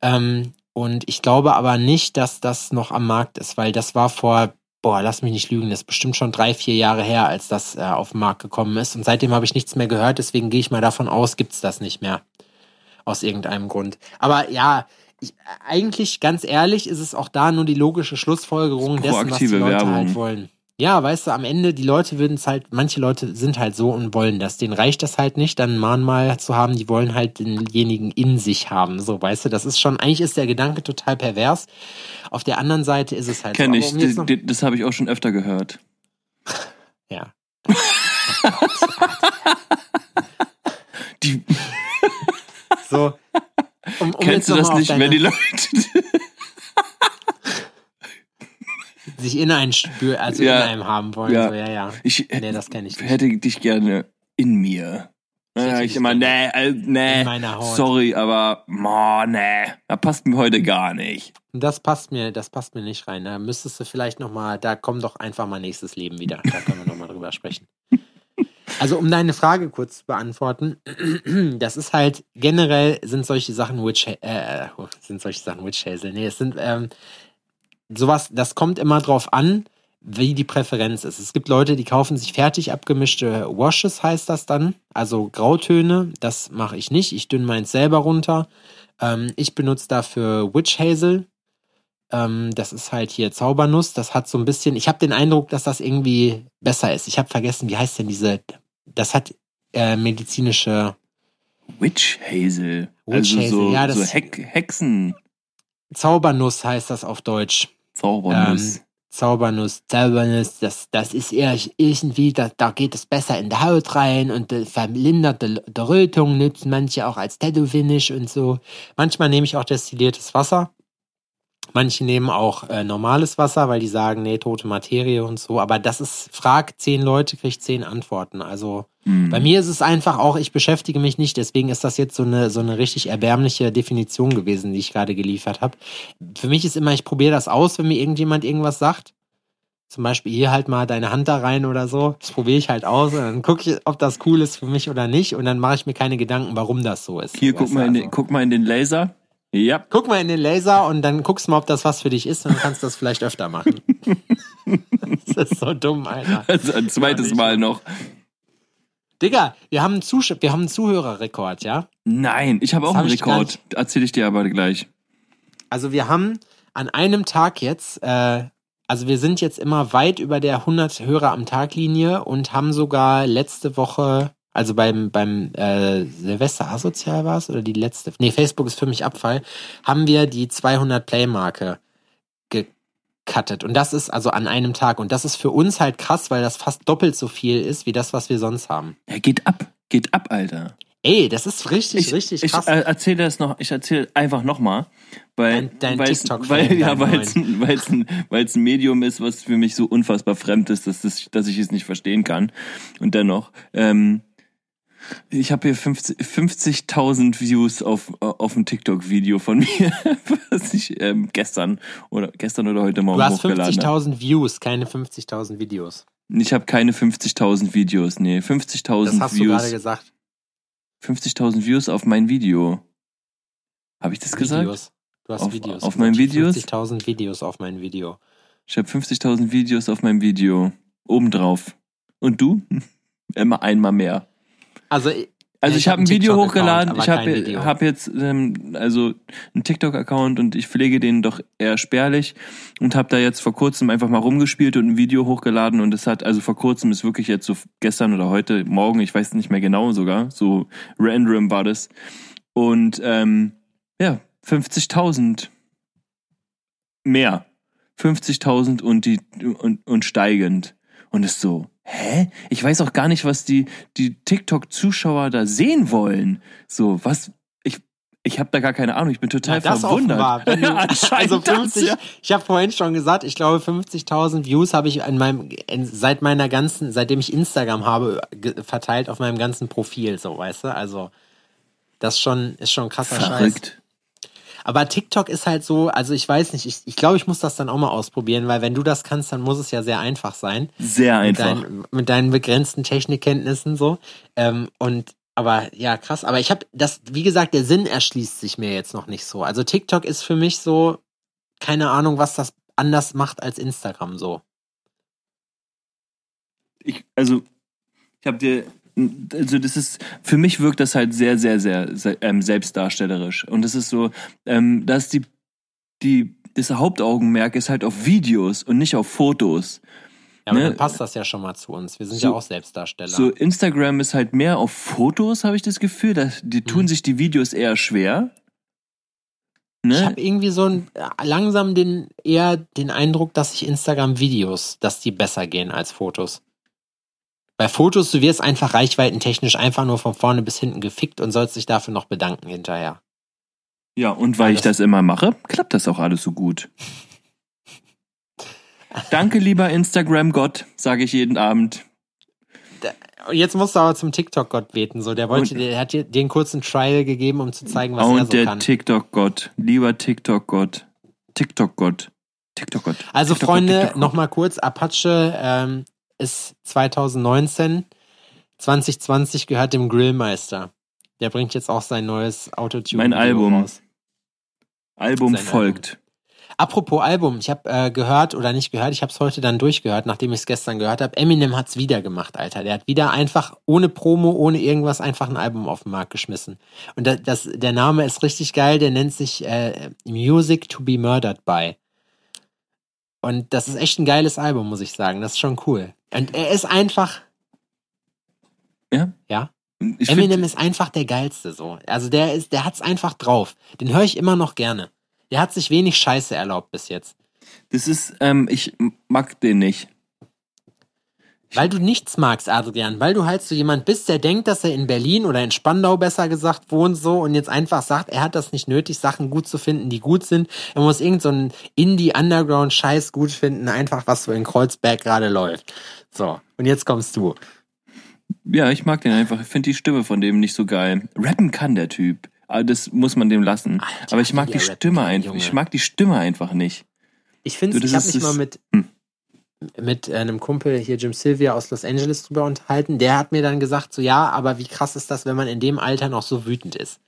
Speaker 2: Ähm, und ich glaube aber nicht, dass das noch am Markt ist, weil das war vor, boah, lass mich nicht lügen, das ist bestimmt schon drei, vier Jahre her, als das äh, auf den Markt gekommen ist. Und seitdem habe ich nichts mehr gehört, deswegen gehe ich mal davon aus, gibt's das nicht mehr aus irgendeinem Grund. Aber ja, ich, eigentlich, ganz ehrlich, ist es auch da nur die logische Schlussfolgerung dessen, was die Leute Werbung. halt wollen. Ja, weißt du, am Ende, die Leute würden es halt, manche Leute sind halt so und wollen das. Denen reicht das halt nicht, dann ein Mahnmal zu haben, die wollen halt denjenigen in sich haben. So, weißt du, das ist schon, eigentlich ist der Gedanke total pervers. Auf der anderen Seite ist es halt
Speaker 1: Kenn so. Kenn ich, um das, das habe ich auch schon öfter gehört.
Speaker 2: ja.
Speaker 1: die
Speaker 2: so.
Speaker 1: Um, um Kennst du das nicht, wenn die Leute
Speaker 2: sich in einen spür, also ja, in einem haben wollen? Ja, so, ja, ja.
Speaker 1: Ich nee, das kenne ich nicht. hätte dich gerne in mir. Ja, ich immer, nee, äh, nee, sorry, aber, oh, nee, das passt mir heute gar nicht.
Speaker 2: Das passt mir, das passt mir nicht rein. Da müsstest du vielleicht nochmal, da komm doch einfach mal nächstes Leben wieder. Da können wir nochmal drüber sprechen. Also um deine Frage kurz zu beantworten, das ist halt generell sind solche Sachen Witch äh, sind solche Sachen Witch Hazel. Nee, es sind ähm, sowas, das kommt immer drauf an, wie die Präferenz ist. Es gibt Leute, die kaufen sich fertig abgemischte Washes, heißt das dann, also Grautöne. Das mache ich nicht. Ich dünne meins selber runter. Ähm, ich benutze dafür Witch Hazel. Ähm, das ist halt hier Zaubernuss. Das hat so ein bisschen. Ich habe den Eindruck, dass das irgendwie besser ist. Ich habe vergessen, wie heißt denn diese das hat äh, medizinische
Speaker 1: Witch Hazel. Witch also Hazel, so, ja, das so Heck, Hexen.
Speaker 2: Zaubernuss heißt das auf Deutsch.
Speaker 1: Zaubernuss.
Speaker 2: Ähm, Zaubernuss, Zaubernuss, das, das ist eher irgendwie, da, da geht es besser in der Haut rein und äh, verlindert die, die Rötung, nutzen manche auch als Tattoo-Finish und so. Manchmal nehme ich auch destilliertes Wasser. Manche nehmen auch äh, normales Wasser, weil die sagen, nee, tote Materie und so. Aber das ist, frag zehn Leute, kriegt zehn Antworten. Also mhm. bei mir ist es einfach auch, ich beschäftige mich nicht. Deswegen ist das jetzt so eine, so eine richtig erbärmliche Definition gewesen, die ich gerade geliefert habe. Für mich ist immer, ich probiere das aus, wenn mir irgendjemand irgendwas sagt. Zum Beispiel hier halt mal deine Hand da rein oder so. Das probiere ich halt aus und dann gucke ich, ob das cool ist für mich oder nicht. Und dann mache ich mir keine Gedanken, warum das so ist.
Speaker 1: Hier, guck mal, also. den, guck mal in den Laser. Ja.
Speaker 2: Guck mal in den Laser und dann guckst du mal, ob das was für dich ist und dann kannst du das vielleicht öfter machen. das ist so dumm, Alter.
Speaker 1: Also ein zweites Mal noch.
Speaker 2: Digga, wir haben einen, Zusch wir haben einen Zuhörerrekord, ja?
Speaker 1: Nein, ich habe auch hab einen Rekord. Erzähl ich dir aber gleich.
Speaker 2: Also wir haben an einem Tag jetzt, äh, also wir sind jetzt immer weit über der 100 Hörer am Tag Linie und haben sogar letzte Woche also beim, beim äh, Silvester asozial war es oder die letzte, nee, Facebook ist für mich Abfall, haben wir die 200 Play-Marke gecuttet. Und das ist also an einem Tag. Und das ist für uns halt krass, weil das fast doppelt so viel ist, wie das, was wir sonst haben.
Speaker 1: Ja, geht ab. Geht ab, Alter.
Speaker 2: Ey, das ist richtig, ich, richtig krass.
Speaker 1: Ich äh, erzähle das noch, ich erzähle einfach nochmal. Weil,
Speaker 2: dein, dein TikTok
Speaker 1: weil, ja, weil es ein, ein, ein Medium ist, was für mich so unfassbar fremd ist, dass, das, dass ich es nicht verstehen kann. Und dennoch, ähm, ich habe hier 50.000 50 Views auf, auf ein TikTok-Video von mir, was ich ähm, gestern oder gestern oder heute Morgen hochgeladen habe.
Speaker 2: Du hast 50.000 Views, keine 50.000 Videos.
Speaker 1: Ich habe keine 50.000 Videos, nee, 50.000 Views. Das hast Views. du gerade
Speaker 2: gesagt.
Speaker 1: 50.000 Views auf mein Video. Habe ich das Videos. gesagt?
Speaker 2: Du hast
Speaker 1: auf,
Speaker 2: Videos.
Speaker 1: Auf meinen Videos?
Speaker 2: 50.000 Videos auf mein Video.
Speaker 1: Ich habe 50.000 Videos auf meinem Video. Obendrauf. Und du? Immer einmal mehr.
Speaker 2: Also,
Speaker 1: also ich habe ein Video hochgeladen, ich habe hab jetzt ähm, also einen TikTok-Account und ich pflege den doch eher spärlich und habe da jetzt vor kurzem einfach mal rumgespielt und ein Video hochgeladen und es hat also vor kurzem ist wirklich jetzt so gestern oder heute Morgen, ich weiß nicht mehr genau sogar, so random war das. Und ähm, ja 50.000 mehr. 50.000 und die und, und steigend und ist so hä? Ich weiß auch gar nicht, was die, die TikTok-Zuschauer da sehen wollen. So, was, ich, habe da gar keine Ahnung, ich bin total ja, verwundert.
Speaker 2: Du, ja, also 50, ja. ich habe vorhin schon gesagt, ich glaube 50.000 Views habe ich in meinem seit meiner ganzen, seitdem ich Instagram habe, verteilt auf meinem ganzen Profil, so weißt du? Also das schon ist schon krasser
Speaker 1: Verrückt.
Speaker 2: Scheiß. Aber TikTok ist halt so, also ich weiß nicht, ich, ich glaube, ich muss das dann auch mal ausprobieren, weil wenn du das kannst, dann muss es ja sehr einfach sein.
Speaker 1: Sehr einfach.
Speaker 2: Mit, dein, mit deinen begrenzten Technikkenntnissen so. Ähm, und aber ja, krass. Aber ich habe das, wie gesagt, der Sinn erschließt sich mir jetzt noch nicht so. Also TikTok ist für mich so, keine Ahnung, was das anders macht als Instagram so.
Speaker 1: Ich, also, ich habe dir also das ist, für mich wirkt das halt sehr, sehr, sehr, sehr ähm, selbstdarstellerisch. Und das ist so, ähm, dass die, die, das Hauptaugenmerk ist halt auf Videos und nicht auf Fotos.
Speaker 2: Ja, aber ne? dann passt das ja schon mal zu uns. Wir sind so, ja auch Selbstdarsteller.
Speaker 1: So, Instagram ist halt mehr auf Fotos, habe ich das Gefühl. Dass, die tun hm. sich die Videos eher schwer.
Speaker 2: Ne? Ich habe irgendwie so ein, langsam den, eher den Eindruck, dass sich Instagram-Videos, dass die besser gehen als Fotos. Bei Fotos, du wirst einfach reichweitentechnisch einfach nur von vorne bis hinten gefickt und sollst dich dafür noch bedanken hinterher.
Speaker 1: Ja, und weil alles. ich das immer mache, klappt das auch alles so gut. Danke, lieber Instagram-Gott, sage ich jeden Abend.
Speaker 2: Jetzt musst du aber zum TikTok-Gott beten. So, der wollte, und, der hat dir den kurzen Trial gegeben, um zu zeigen, was er so
Speaker 1: kann. Und der TikTok-Gott, lieber TikTok-Gott, TikTok-Gott, TikTok-Gott.
Speaker 2: Also TikTok Freunde, nochmal kurz, Apache ähm, ist 2019. 2020 gehört dem Grillmeister. Der bringt jetzt auch sein neues Autotune.
Speaker 1: Mein Album. Raus. Album sein folgt. Album.
Speaker 2: Apropos Album, ich habe äh, gehört oder nicht gehört, ich habe es heute dann durchgehört, nachdem ich es gestern gehört habe. Eminem hat's wieder gemacht, Alter. Der hat wieder einfach ohne Promo, ohne irgendwas einfach ein Album auf den Markt geschmissen. Und das, das der Name ist richtig geil. Der nennt sich äh, Music to be Murdered by. Und das ist echt ein geiles Album, muss ich sagen. Das ist schon cool. Und er ist einfach.
Speaker 1: Ja?
Speaker 2: Ja. Ich Eminem ist einfach der geilste so. Also der ist, der hat's einfach drauf. Den höre ich immer noch gerne. Der hat sich wenig Scheiße erlaubt bis jetzt.
Speaker 1: Das ist, ähm, ich mag den nicht.
Speaker 2: Weil du nichts magst, Adrian, weil du halt so jemand bist, der denkt, dass er in Berlin oder in Spandau besser gesagt wohnt so und jetzt einfach sagt, er hat das nicht nötig, Sachen gut zu finden, die gut sind. Er muss irgendeinen so Indie-Underground-Scheiß gut finden, einfach was so in Kreuzberg gerade läuft. So, und jetzt kommst du.
Speaker 1: Ja, ich mag den einfach. Ich finde die Stimme von dem nicht so geil. Rappen kann der Typ. Aber das muss man dem lassen. Alter, Aber ich mag die Stimme einfach. Ich mag die Stimme einfach nicht.
Speaker 2: Ich finde, ich habe mich mal mit, hm mit einem Kumpel hier, Jim Sylvia aus Los Angeles, drüber unterhalten. Der hat mir dann gesagt, so ja, aber wie krass ist das, wenn man in dem Alter noch so wütend ist?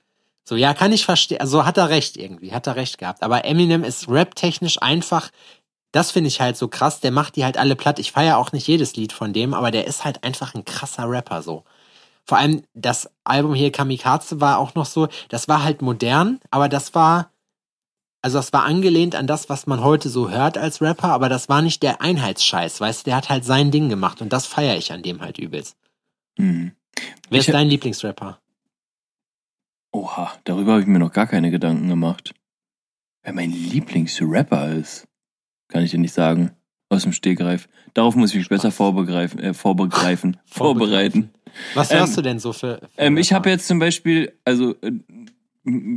Speaker 2: So, ja, kann ich verstehen. Also hat er recht irgendwie, hat er recht gehabt. Aber Eminem ist rap-technisch einfach, das finde ich halt so krass. Der macht die halt alle platt. Ich feiere auch nicht jedes Lied von dem, aber der ist halt einfach ein krasser Rapper so. Vor allem das Album hier Kamikaze war auch noch so, das war halt modern, aber das war also das war angelehnt an das, was man heute so hört als Rapper, aber das war nicht der Einheitsscheiß, weißt du, der hat halt sein Ding gemacht und das feiere ich an dem halt übelst. Mhm. Wer ich ist dein Lieblingsrapper?
Speaker 1: Oha, darüber habe ich mir noch gar keine Gedanken gemacht. Wer mein Lieblingsrapper ist, kann ich dir nicht sagen. Aus dem Stegreif. Darauf muss ich mich besser vorbegreifen, äh, vorbegreifen, vorbereiten.
Speaker 2: Was hörst ähm, du denn so für? für
Speaker 1: ähm, ich habe jetzt zum Beispiel, also äh,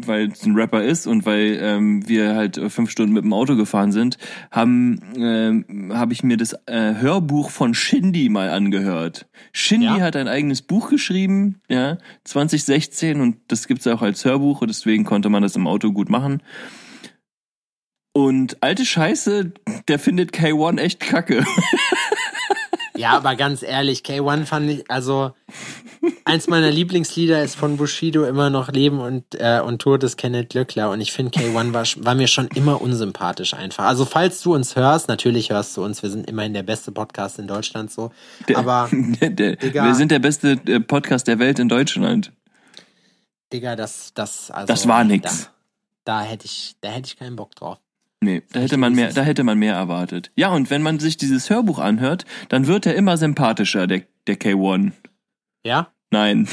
Speaker 1: weil es ein Rapper ist und weil ähm, wir halt fünf Stunden mit dem Auto gefahren sind, haben ähm, habe ich mir das äh, Hörbuch von Shindy mal angehört. Shindy ja. hat ein eigenes Buch geschrieben, ja, 2016 und das gibt's auch als Hörbuch und deswegen konnte man das im Auto gut machen. Und alte Scheiße, der findet K1 echt kacke.
Speaker 2: Ja, aber ganz ehrlich, K1 fand ich, also eins meiner Lieblingslieder ist von Bushido immer noch Leben und, äh, und Tod des Kenneth Glöckler und ich finde K1 war, war mir schon immer unsympathisch einfach. Also falls du uns hörst, natürlich hörst du uns, wir sind immerhin der beste Podcast in Deutschland so,
Speaker 1: der,
Speaker 2: aber
Speaker 1: der, der, Digga, wir sind der beste äh, Podcast der Welt in Deutschland.
Speaker 2: Digga, das, das, also.
Speaker 1: Das war nix.
Speaker 2: Da, da hätte ich, da hätte ich keinen Bock drauf.
Speaker 1: Nee, da hätte man mehr, da hätte man mehr erwartet. Ja, und wenn man sich dieses Hörbuch anhört, dann wird er immer sympathischer, der, der K1.
Speaker 2: Ja?
Speaker 1: Nein.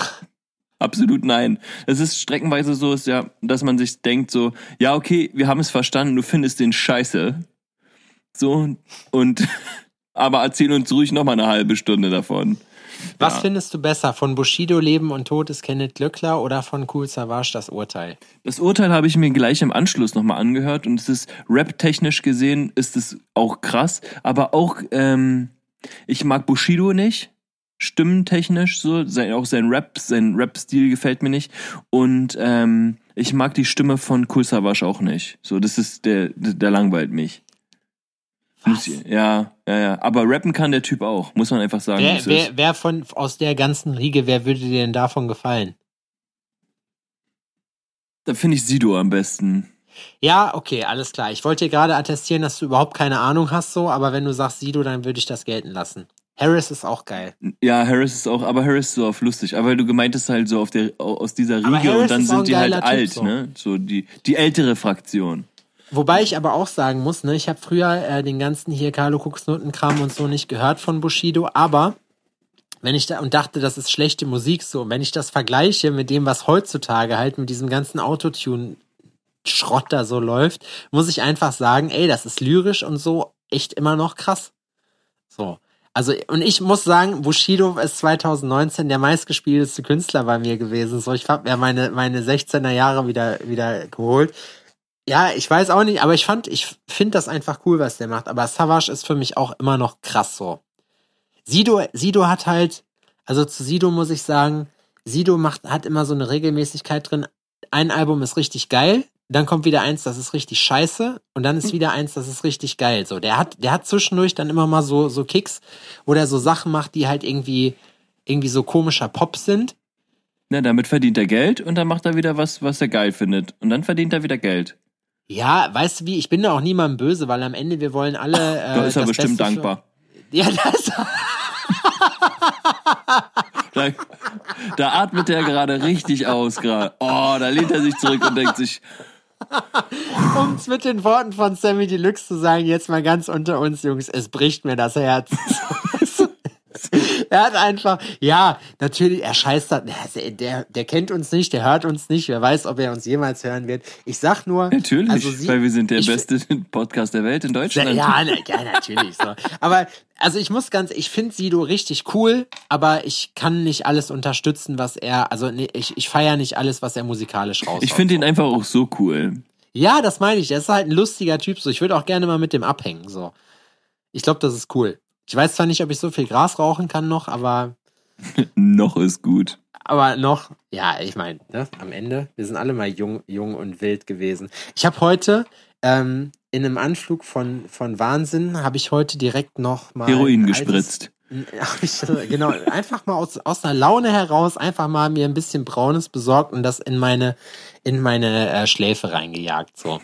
Speaker 1: Absolut nein. Es ist streckenweise so, ist ja, dass man sich denkt so, ja, okay, wir haben es verstanden, du findest den scheiße. So, und, aber erzähl uns ruhig noch mal eine halbe Stunde davon.
Speaker 2: Was ja. findest du besser, von Bushido Leben und Tod des Kenneth Glöckler oder von Cool Savage das Urteil?
Speaker 1: Das Urteil habe ich mir gleich im Anschluss nochmal angehört und es ist rap-technisch gesehen ist es auch krass, aber auch, ähm, ich mag Bushido nicht stimmentechnisch so. Sein, auch sein Rap, sein Rap-Stil gefällt mir nicht. Und ähm, ich mag die Stimme von Kool Savas auch nicht. So, das ist der, der langweilt mich.
Speaker 2: Was?
Speaker 1: Ja, ja, ja. Aber rappen kann der Typ auch, muss man einfach sagen.
Speaker 2: Wer, wer, wer von aus der ganzen Riege, wer würde dir denn davon gefallen?
Speaker 1: Da finde ich Sido am besten.
Speaker 2: Ja, okay, alles klar. Ich wollte dir gerade attestieren, dass du überhaupt keine Ahnung hast, so, aber wenn du sagst Sido, dann würde ich das gelten lassen. Harris ist auch geil.
Speaker 1: Ja, Harris ist auch, aber Harris ist so auf lustig. Aber du gemeintest halt so auf der, aus dieser Riege und dann sind die halt
Speaker 2: Typ,
Speaker 1: alt,
Speaker 2: so.
Speaker 1: ne? So die, die ältere Fraktion.
Speaker 2: Wobei ich aber auch sagen muss, ne, ich habe früher äh, den ganzen hier Carlo Cooks Notenkram und so nicht gehört von Bushido, aber wenn ich da und dachte, das ist schlechte Musik so, wenn ich das vergleiche mit dem, was heutzutage halt mit diesem ganzen Autotune Schrott da so läuft, muss ich einfach sagen, ey, das ist lyrisch und so echt immer noch krass. So. Also, und ich muss sagen, Bushido ist 2019 der meistgespielteste Künstler bei mir gewesen. So, ich hab mir meine, meine 16er Jahre wieder, wieder geholt. Ja, ich weiß auch nicht, aber ich fand, ich finde das einfach cool, was der macht. Aber Savage ist für mich auch immer noch krass so. Sido, Sido hat halt, also zu Sido muss ich sagen, Sido macht, hat immer so eine Regelmäßigkeit drin. Ein Album ist richtig geil, dann kommt wieder eins, das ist richtig scheiße, und dann ist wieder eins, das ist richtig geil. So, der hat, der hat zwischendurch dann immer mal so, so Kicks, wo der so Sachen macht, die halt irgendwie, irgendwie so komischer Pop sind.
Speaker 1: Na, damit verdient er Geld und dann macht er wieder was, was er geil findet. Und dann verdient er wieder Geld.
Speaker 2: Ja, weißt du wie, ich bin da auch niemandem böse, weil am Ende wir wollen alle. Äh,
Speaker 1: Da ist er bestimmt
Speaker 2: Beste für-
Speaker 1: dankbar.
Speaker 2: Ja, das.
Speaker 1: Da, da atmet er gerade richtig aus gerade. Oh, da lehnt er sich zurück und denkt sich,
Speaker 2: Um es mit den Worten von Sammy Deluxe zu sagen, jetzt mal ganz unter uns, Jungs, es bricht mir das Herz. er hat einfach, ja, natürlich, er scheißt da, der, der, kennt uns nicht, der hört uns nicht, wer weiß, ob er uns jemals hören wird. Ich sag nur,
Speaker 1: natürlich,
Speaker 2: also sie,
Speaker 1: weil wir sind der
Speaker 2: ich-
Speaker 1: beste Podcast der Welt in Deutschland.
Speaker 2: Ja, na, ja, natürlich. So. Aber also ich muss ganz, ich finde Sido richtig cool, aber ich kann nicht alles unterstützen, was er, also nee, ich, ich feiere nicht alles, was er musikalisch raushaut.
Speaker 1: Ich finde ihn einfach auch so cool.
Speaker 2: Ja, das meine ich. Der ist halt ein lustiger Typ. So, ich würde auch gerne mal mit dem abhängen. So, ich glaube, das ist cool. Ich weiß zwar nicht, ob ich so viel Gras rauchen kann noch, aber
Speaker 1: Noch ist gut.
Speaker 2: aber noch. Ja, ich meine, ne, am Ende, wir sind alle mal jung, jung und wild gewesen. Ich habe heute ähm, in einem Anflug von von Wahnsinn habe ich heute direkt noch mal
Speaker 1: Heroin
Speaker 2: altes-
Speaker 1: gespritzt.
Speaker 2: Ich, genau, einfach mal aus, aus einer Laune heraus, einfach mal mir ein bisschen Braunes besorgt und das in meine, in meine äh, Schläfe reingejagt. So.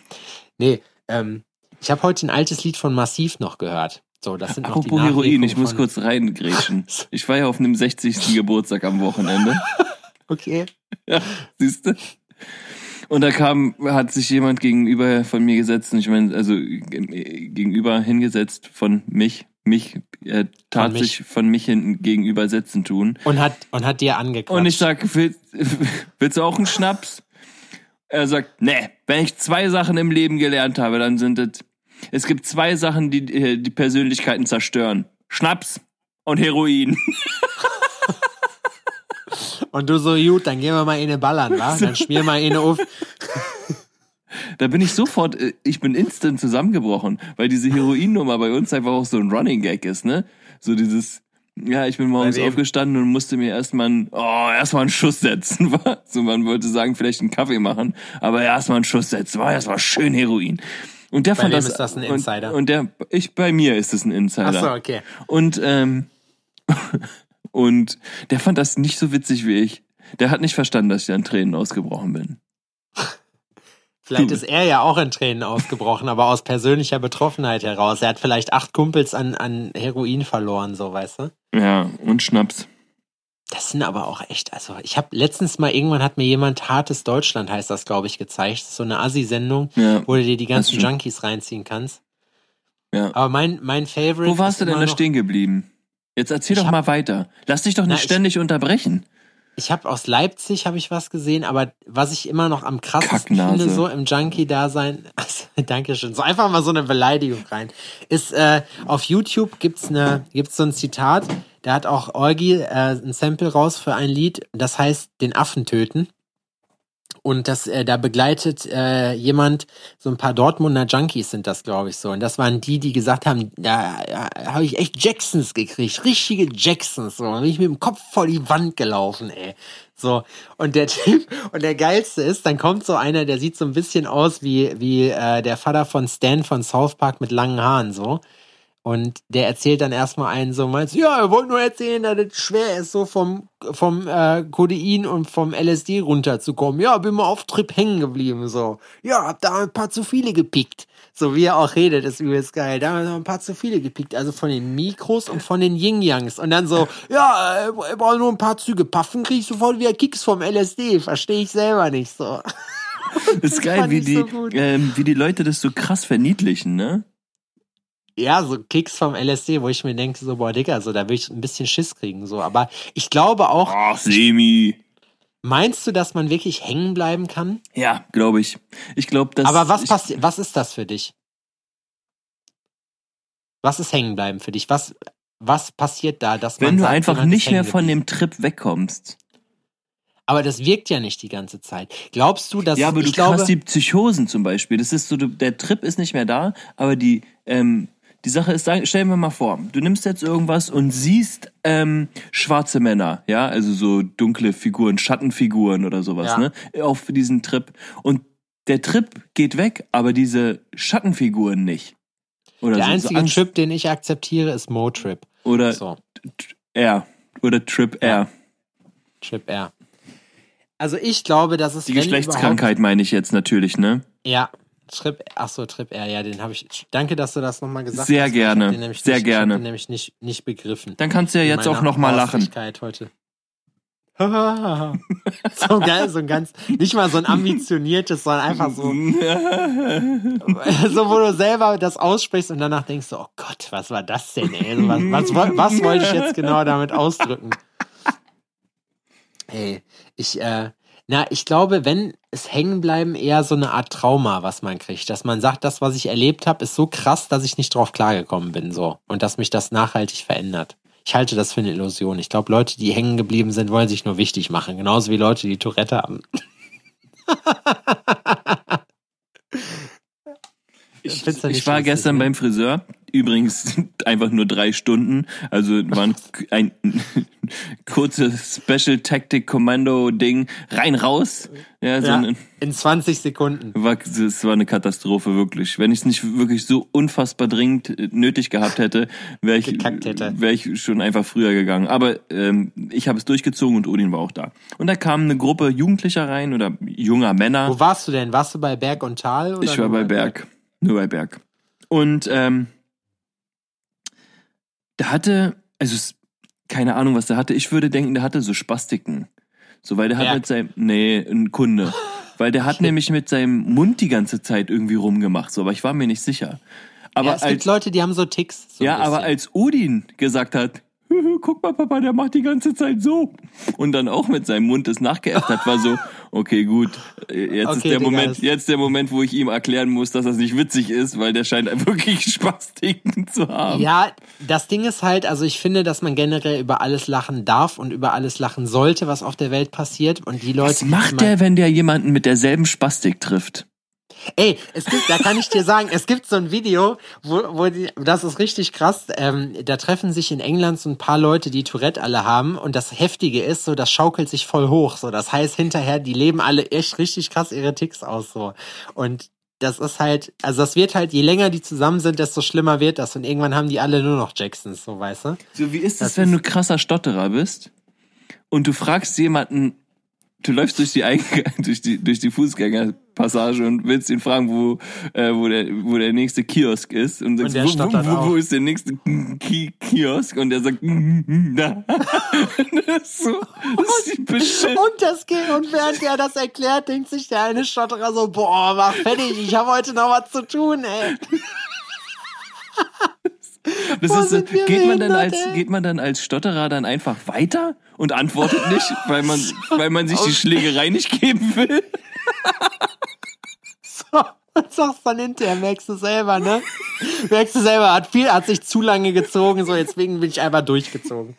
Speaker 2: Nee, ähm, ich habe heute ein altes Lied von Massiv noch gehört. So, das sind noch die
Speaker 1: Apropos Heroin, ich muss kurz reingrätschen. Ich war ja auf einem 60. Geburtstag am Wochenende.
Speaker 2: Okay.
Speaker 1: Ja, siehst du? Und da kam, hat sich jemand gegenüber von mir gesetzt, und ich meine, also gegenüber hingesetzt von mich, mich, äh, tat
Speaker 2: Von mich.
Speaker 1: sich von mich hinten gegenüber sitzen tun.
Speaker 2: Und hat, und hat dir angequatscht.
Speaker 1: Und ich sag, will, willst du auch einen Schnaps? Er sagt, nee, wenn ich zwei Sachen im Leben gelernt habe, dann sind es, es gibt zwei Sachen, die äh, die Persönlichkeiten zerstören. Schnaps und Heroin.
Speaker 2: Und du so, gut, dann gehen wir mal eine ballern, wa? Dann schmier mal eine auf.
Speaker 1: Da bin ich sofort, äh, ich bin instant zusammengebrochen, weil diese Heroinnummer bei uns einfach auch so ein Running Gag ist, ne? So dieses, ja, ich bin morgens aufgestanden und musste mir erstmal einen, oh, erstmal einen Schuss setzen, war. So, man wollte sagen, vielleicht einen Kaffee machen, aber erstmal einen Schuss setzen, war erstmal schön Heroin. Und der
Speaker 2: Bei
Speaker 1: fand das,
Speaker 2: ist das ein
Speaker 1: und-
Speaker 2: Insider?
Speaker 1: Und, der, ich, bei mir ist es ein Insider.
Speaker 2: Ach so, okay.
Speaker 1: Und, ähm, und der fand das nicht so witzig wie ich. Der hat nicht verstanden, dass ich da in Tränen ausgebrochen bin.
Speaker 2: Vielleicht ist er ja auch in Tränen ausgebrochen, aber aus persönlicher Betroffenheit heraus. Er hat vielleicht acht Kumpels an, an Heroin verloren, so, weißt du?
Speaker 1: Ja, und Schnaps.
Speaker 2: Das sind aber auch echt, also ich habe letztens mal, irgendwann hat mir jemand Hartes Deutschland, heißt das, glaube ich, gezeigt. So eine Assi-Sendung,
Speaker 1: Ja.
Speaker 2: wo du dir die ganzen. Junkies reinziehen kannst.
Speaker 1: Ja.
Speaker 2: Aber mein, mein Favorite.
Speaker 1: Wo warst du denn da stehen geblieben? Jetzt erzähl
Speaker 2: Ich
Speaker 1: doch
Speaker 2: hab-
Speaker 1: mal weiter. Lass dich doch
Speaker 2: Na,
Speaker 1: nicht
Speaker 2: ich-
Speaker 1: ständig unterbrechen.
Speaker 2: Ich habe aus Leipzig habe ich was gesehen, aber was ich immer noch am krassesten
Speaker 1: Kacknase.
Speaker 2: finde, so im Junkie-Dasein, Dankeschön, so einfach mal so eine Beleidigung rein, ist äh, auf YouTube gibt's eine gibt's so ein Zitat, da hat auch Orgi äh, ein Sample raus für ein Lied, das heißt den Affen töten. Und das, äh, da begleitet äh, jemand, so ein paar Dortmunder Junkies sind das, glaube ich, so. Und das waren die, die gesagt haben, da, da habe ich echt Jacksons gekriegt, richtige Jacksons. So, da bin ich mit dem Kopf vor die Wand gelaufen, ey. So, und der Typ, und der geilste ist, dann kommt so einer, der sieht so ein bisschen aus wie, wie äh, der Vater von Stan von South Park mit langen Haaren, so. Und der erzählt dann erstmal einen so, meinst, ja, er wollte nur erzählen, dass es schwer ist, so vom, vom äh, Codein und vom LSD runterzukommen. Ja, bin mal auf Trip hängen geblieben, so. Ja, hab da ein paar zu viele gepickt. So wie er auch redet, ist übelst geil. Da haben wir ein paar zu viele gepickt, also von den Mikros und von den Yin-Yangs. Und dann so, ja, er braucht nur ein paar Züge paffen, krieg ich sofort wieder Kicks vom LSD. Verstehe ich selber nicht so.
Speaker 1: Das ist geil, wie die, so ähm, wie die Leute das so krass verniedlichen, ne?
Speaker 2: Ja, so Kicks vom LSD, wo ich mir denke, so, boah, Digga, so, da will ich ein bisschen Schiss kriegen, so. Aber ich glaube auch.
Speaker 1: Ach, Semi.
Speaker 2: Meinst du, dass man wirklich hängen bleiben kann?
Speaker 1: Ja, glaube ich. Ich glaube, dass.
Speaker 2: Aber was passiert, was ist das für dich? Was ist hängen bleiben für dich? Was, was passiert da, dass
Speaker 1: Wenn
Speaker 2: man
Speaker 1: du
Speaker 2: sagt,
Speaker 1: einfach nicht mehr von dem Trip wegkommst.
Speaker 2: Aber das wirkt ja nicht die ganze Zeit. Glaubst du, dass
Speaker 1: Ja, aber du
Speaker 2: glaube,
Speaker 1: hast die Psychosen zum Beispiel. Das ist so, du, der Trip ist nicht mehr da, aber die, ähm, die Sache ist, stellen wir mal vor, du nimmst jetzt irgendwas und siehst ähm, schwarze Männer, ja, also so dunkle Figuren, Schattenfiguren oder sowas,
Speaker 2: Ja.
Speaker 1: ne, auf diesen Trip. Und der Trip geht weg, aber diese Schattenfiguren nicht. Oder
Speaker 2: der
Speaker 1: so, so
Speaker 2: einzige
Speaker 1: Angst-
Speaker 2: Trip, den ich akzeptiere, ist Mo-Trip.
Speaker 1: oder
Speaker 2: So,
Speaker 1: R oder Trip R.
Speaker 2: Trip R. Also ich glaube, dass es
Speaker 1: Die Geschlechtskrankheit meine ich jetzt natürlich, ne?
Speaker 2: Ja, Trip, ach so, Trip R, ja, den habe ich. Danke, dass du das nochmal gesagt
Speaker 1: Sehr
Speaker 2: hast.
Speaker 1: gerne,
Speaker 2: Ich
Speaker 1: sehr
Speaker 2: nicht, Ich
Speaker 1: gerne.
Speaker 2: hab den nämlich nicht, nicht begriffen.
Speaker 1: Dann kannst du ja jetzt auch
Speaker 2: meiner
Speaker 1: noch mal lachen.
Speaker 2: Heute. so geil, so ein ganz, nicht mal so ein ambitioniertes, sondern einfach so, so, wo du selber das aussprichst und danach denkst du, oh Gott, was war das denn, ey? So, Was, was, was wollte ich jetzt genau damit ausdrücken? Hey, ich, äh, na, ich glaube, wenn es hängen bleiben, eher so eine Art Trauma, was man kriegt. Dass man sagt, das, was ich erlebt habe, ist so krass, dass ich nicht drauf klargekommen bin, so. Und dass mich das nachhaltig verändert. Ich halte das für eine Illusion. Ich glaube, Leute, die hängen geblieben sind, wollen sich nur wichtig machen. Genauso wie Leute, die Tourette haben.
Speaker 1: Ich, ich war gestern
Speaker 2: ne?
Speaker 1: beim Friseur, übrigens einfach nur drei Stunden, also war ein, ein kurzes Special Tactic Kommando Ding, rein raus. Ja, so
Speaker 2: Ja,
Speaker 1: ein,
Speaker 2: in 20 Sekunden.
Speaker 1: war, es war eine Katastrophe, wirklich. Wenn ich es nicht wirklich so unfassbar dringend nötig gehabt hätte, wäre ich,
Speaker 2: Gekackt hätte.
Speaker 1: wär ich schon einfach früher gegangen. Aber ähm, ich habe es durchgezogen und Odin war auch da. Und da kam eine Gruppe Jugendlicher rein oder junger Männer.
Speaker 2: Wo warst du denn? Warst du bei Berg und Tal? Oder
Speaker 1: Ich war bei Berg. Nur bei Berg. Und ähm, der hatte, also keine Ahnung, was der hatte. Ich würde denken, der hatte so Spastiken. So, weil der hat
Speaker 2: Berg.
Speaker 1: mit seinem, nee, ein Kunde. Weil der hat nämlich mit seinem Mund die ganze Zeit irgendwie rumgemacht, so, aber ich war mir nicht sicher. Aber
Speaker 2: ja, es gibt
Speaker 1: als,
Speaker 2: Leute, die haben so Ticks. So
Speaker 1: ja, aber als Odin gesagt hat, guck mal, Papa, der macht die ganze Zeit so. Und dann auch mit seinem Mund das nachgeäfft hat, war so, okay, gut, äh, jetzt ist
Speaker 2: Okay,
Speaker 1: der
Speaker 2: Digga,
Speaker 1: Moment, jetzt der Moment, wo ich ihm erklären muss, dass das nicht witzig ist, weil der scheint wirklich Spastiken zu haben.
Speaker 2: Ja, das Ding ist halt, also ich finde, dass man generell über alles lachen darf und über alles lachen sollte, was auf der Welt passiert. Und die Leute.
Speaker 1: Was macht der, wenn der jemanden mit derselben Spastik trifft?
Speaker 2: Ey, es gibt, da kann ich dir sagen, es gibt so ein Video, wo, wo die, das ist richtig krass. Ähm, da treffen sich in England so ein paar Leute, die Tourette alle haben. Und das Heftige ist, so, das schaukelt sich voll hoch. So, das heißt hinterher, die leben alle echt richtig krass ihre Ticks aus. So. Und das ist halt, also das wird halt, je länger die zusammen sind, desto schlimmer wird das. Und irgendwann haben die alle nur noch Jacksons, so weißt du?
Speaker 1: So, wie ist
Speaker 2: Das
Speaker 1: es, wenn
Speaker 2: ist-
Speaker 1: du krasser Stotterer bist und du fragst jemanden, du läufst durch die, Eingang, durch die, durch die Fußgängerpassage und willst ihn fragen, wo, äh, wo, der, wo der nächste Kiosk ist und sagst,
Speaker 2: der
Speaker 1: wo, wo, wo, wo ist der nächste Ki Kiosk und der sagt, da. das ist so, das ist beschissen.
Speaker 2: Und das geht, und während er das erklärt, denkt sich der eine Stotterer so, boah, mach fertig, ich habe heute noch was zu tun, ey.
Speaker 1: Das
Speaker 2: Boah,
Speaker 1: ist so, geht man dann als, geht man dann als Stotterer dann einfach weiter und antwortet nicht, weil man, weil man sich die Schlägerei nicht geben will?
Speaker 2: So, und sagst dann hinterher, merkst du selber, ne? Merkst du selber, hat viel, hat sich zu lange gezogen, so, deswegen bin ich einfach durchgezogen.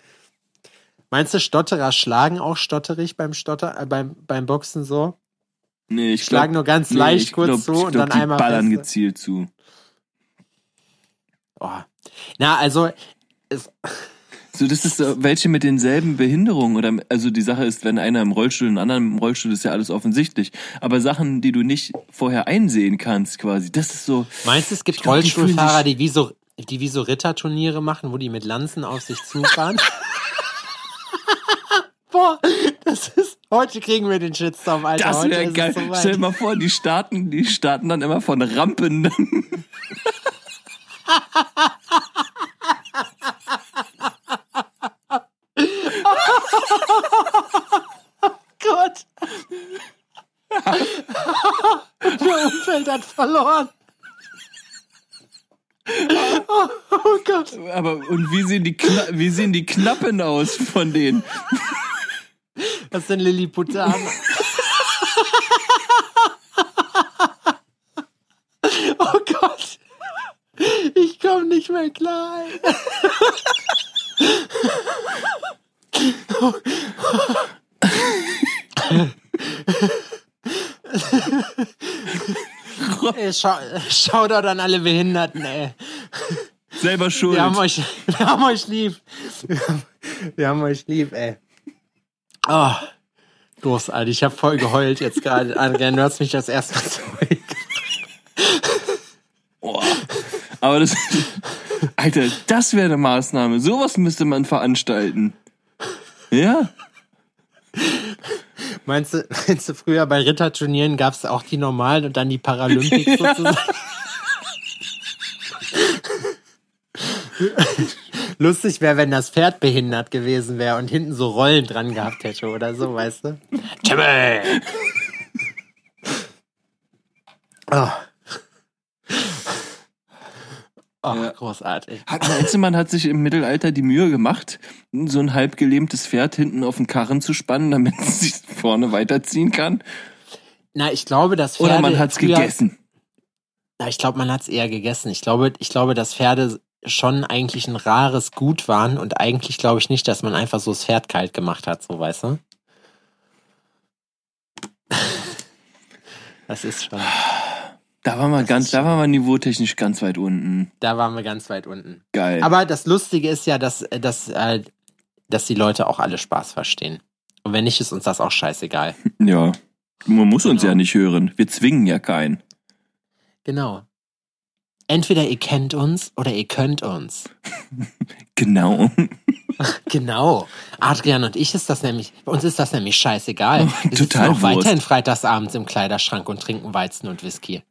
Speaker 2: Meinst du, Stotterer schlagen auch stotterig beim Stotter, äh, beim, beim Boxen so?
Speaker 1: Nee, ich
Speaker 2: Schlag
Speaker 1: glaub-
Speaker 2: nur ganz
Speaker 1: nee,
Speaker 2: leicht
Speaker 1: ich
Speaker 2: kurz
Speaker 1: glaub,
Speaker 2: zu
Speaker 1: ich
Speaker 2: und
Speaker 1: glaub,
Speaker 2: dann
Speaker 1: die
Speaker 2: einmal
Speaker 1: ballern
Speaker 2: feste.
Speaker 1: gezielt zu.
Speaker 2: Oh. Na, also, es,
Speaker 1: So, das ist so, welche mit denselben Behinderungen oder also die Sache ist, wenn einer im Rollstuhl, ein anderer im Rollstuhl, ist ja alles offensichtlich. Aber Sachen, die du nicht vorher einsehen kannst, quasi, das ist so.
Speaker 2: meinst du, es gibt
Speaker 1: glaub, die
Speaker 2: Rollstuhlfahrer,
Speaker 1: sich-
Speaker 2: die wie so, die wie so Ritterturniere machen, wo die mit Lanzen auf sich zufahren? Boah, das ist, heute kriegen wir den Shitstorm, Alter.
Speaker 1: Das wäre geil.
Speaker 2: Soweit.
Speaker 1: Stell dir mal vor, die starten, die starten dann immer von Rampen.
Speaker 2: Gott. Der Umfeld hat verloren. Oh, oh Gott.
Speaker 1: Aber und wie sehen die Kna wie sehen die Knappen aus von denen?
Speaker 2: Das sind Lilliputaner. oh Gott. Ich komme nicht mehr klar. ey. Schau, schau dort an alle Behinderten, ey.
Speaker 1: Selber schuld.
Speaker 2: Wir haben euch, wir haben euch lieb. Wir haben, wir haben euch lieb, ey. Oh, großartig. Ich habe voll geheult jetzt gerade. Adrian, du hast mich das erste Mal zurück.
Speaker 1: Boah. Aber das, Alter, das wäre eine Maßnahme. Sowas müsste man veranstalten. Ja.
Speaker 2: Meinst du, meinst du, früher bei Ritterturnieren gab es auch die normalen und dann die Paralympics sozusagen? Lustig wäre, wenn das Pferd behindert gewesen wäre und hinten so Rollen dran gehabt hätte oder so, weißt du? Timmy! Oh. Oh,
Speaker 1: Ja.
Speaker 2: großartig.
Speaker 1: Hat, man hat sich im Mittelalter die Mühe gemacht, so ein halb gelähmtes Pferd hinten auf den Karren zu spannen, damit es sich vorne weiterziehen kann?
Speaker 2: Na, ich glaube, dass Pferde
Speaker 1: Oder man hat's
Speaker 2: früher-
Speaker 1: gegessen?
Speaker 2: Na, ich glaube, man hat's eher gegessen. Ich glaube, ich glaube, dass Pferde schon eigentlich ein rares Gut waren und eigentlich glaube ich nicht, dass man einfach so das Pferd kalt gemacht hat, so weißt du? Das ist schon.
Speaker 1: Da waren wir
Speaker 2: Das
Speaker 1: ganz, da waren wir niveautechnisch ganz weit unten.
Speaker 2: Da waren wir ganz weit unten.
Speaker 1: Geil.
Speaker 2: Aber das Lustige ist ja, dass, dass, äh, dass die Leute auch alle Spaß verstehen. Und wenn nicht, ist uns das auch scheißegal.
Speaker 1: ja. Man muss uns
Speaker 2: Genau.
Speaker 1: ja nicht hören. Wir zwingen ja keinen.
Speaker 2: Genau. Entweder ihr kennt uns oder ihr könnt uns.
Speaker 1: Genau.
Speaker 2: Genau. Adrian und ich ist das nämlich, bei uns ist das nämlich scheißegal. Wir sitzen
Speaker 1: Total
Speaker 2: auch
Speaker 1: Wurst.
Speaker 2: weiterhin freitagsabends im Kleiderschrank und trinken Weizen und Whisky.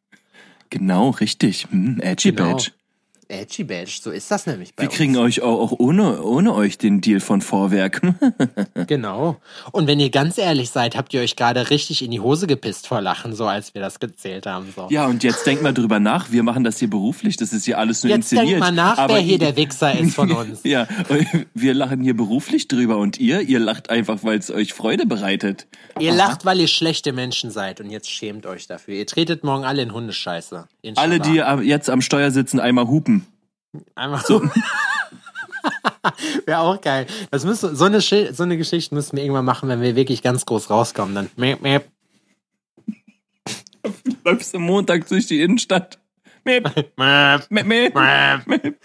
Speaker 1: Genau, richtig. Hm, edgy
Speaker 2: Genau.
Speaker 1: Badge.
Speaker 2: Edgy Badge, so ist das nämlich bei
Speaker 1: Wir
Speaker 2: uns.
Speaker 1: kriegen euch auch, auch ohne, ohne euch den Deal von Vorwerk.
Speaker 2: Genau. Und wenn ihr ganz ehrlich seid, habt ihr euch gerade richtig in die Hose gepisst vor Lachen, so als wir das gezählt haben. So.
Speaker 1: ja, und jetzt denkt mal drüber nach. Wir machen das hier beruflich. Das ist hier alles nur
Speaker 2: Jetzt
Speaker 1: inszeniert.
Speaker 2: denkt mal nach,
Speaker 1: Aber
Speaker 2: wer hier der Wichser ist von uns.
Speaker 1: Ja, wir lachen hier beruflich drüber und ihr, ihr lacht einfach, weil es euch Freude bereitet.
Speaker 2: Ihr lacht, weil ihr schlechte Menschen seid und jetzt schämt euch dafür. Ihr tretet morgen alle in Hundescheiße. Inshallah.
Speaker 1: Alle, die jetzt am Steuer sitzen, einmal hupen.
Speaker 2: Einmal so. Wäre auch geil. Das müsste, so, eine, Schi- so eine Geschichte müssen wir irgendwann machen, wenn wir wirklich ganz groß rauskommen. Dann. Mäp, mäp.
Speaker 1: Läufst am Montag durch die Innenstadt. Mäp,
Speaker 2: Mäp,
Speaker 1: mäp, mäp.
Speaker 2: mäp.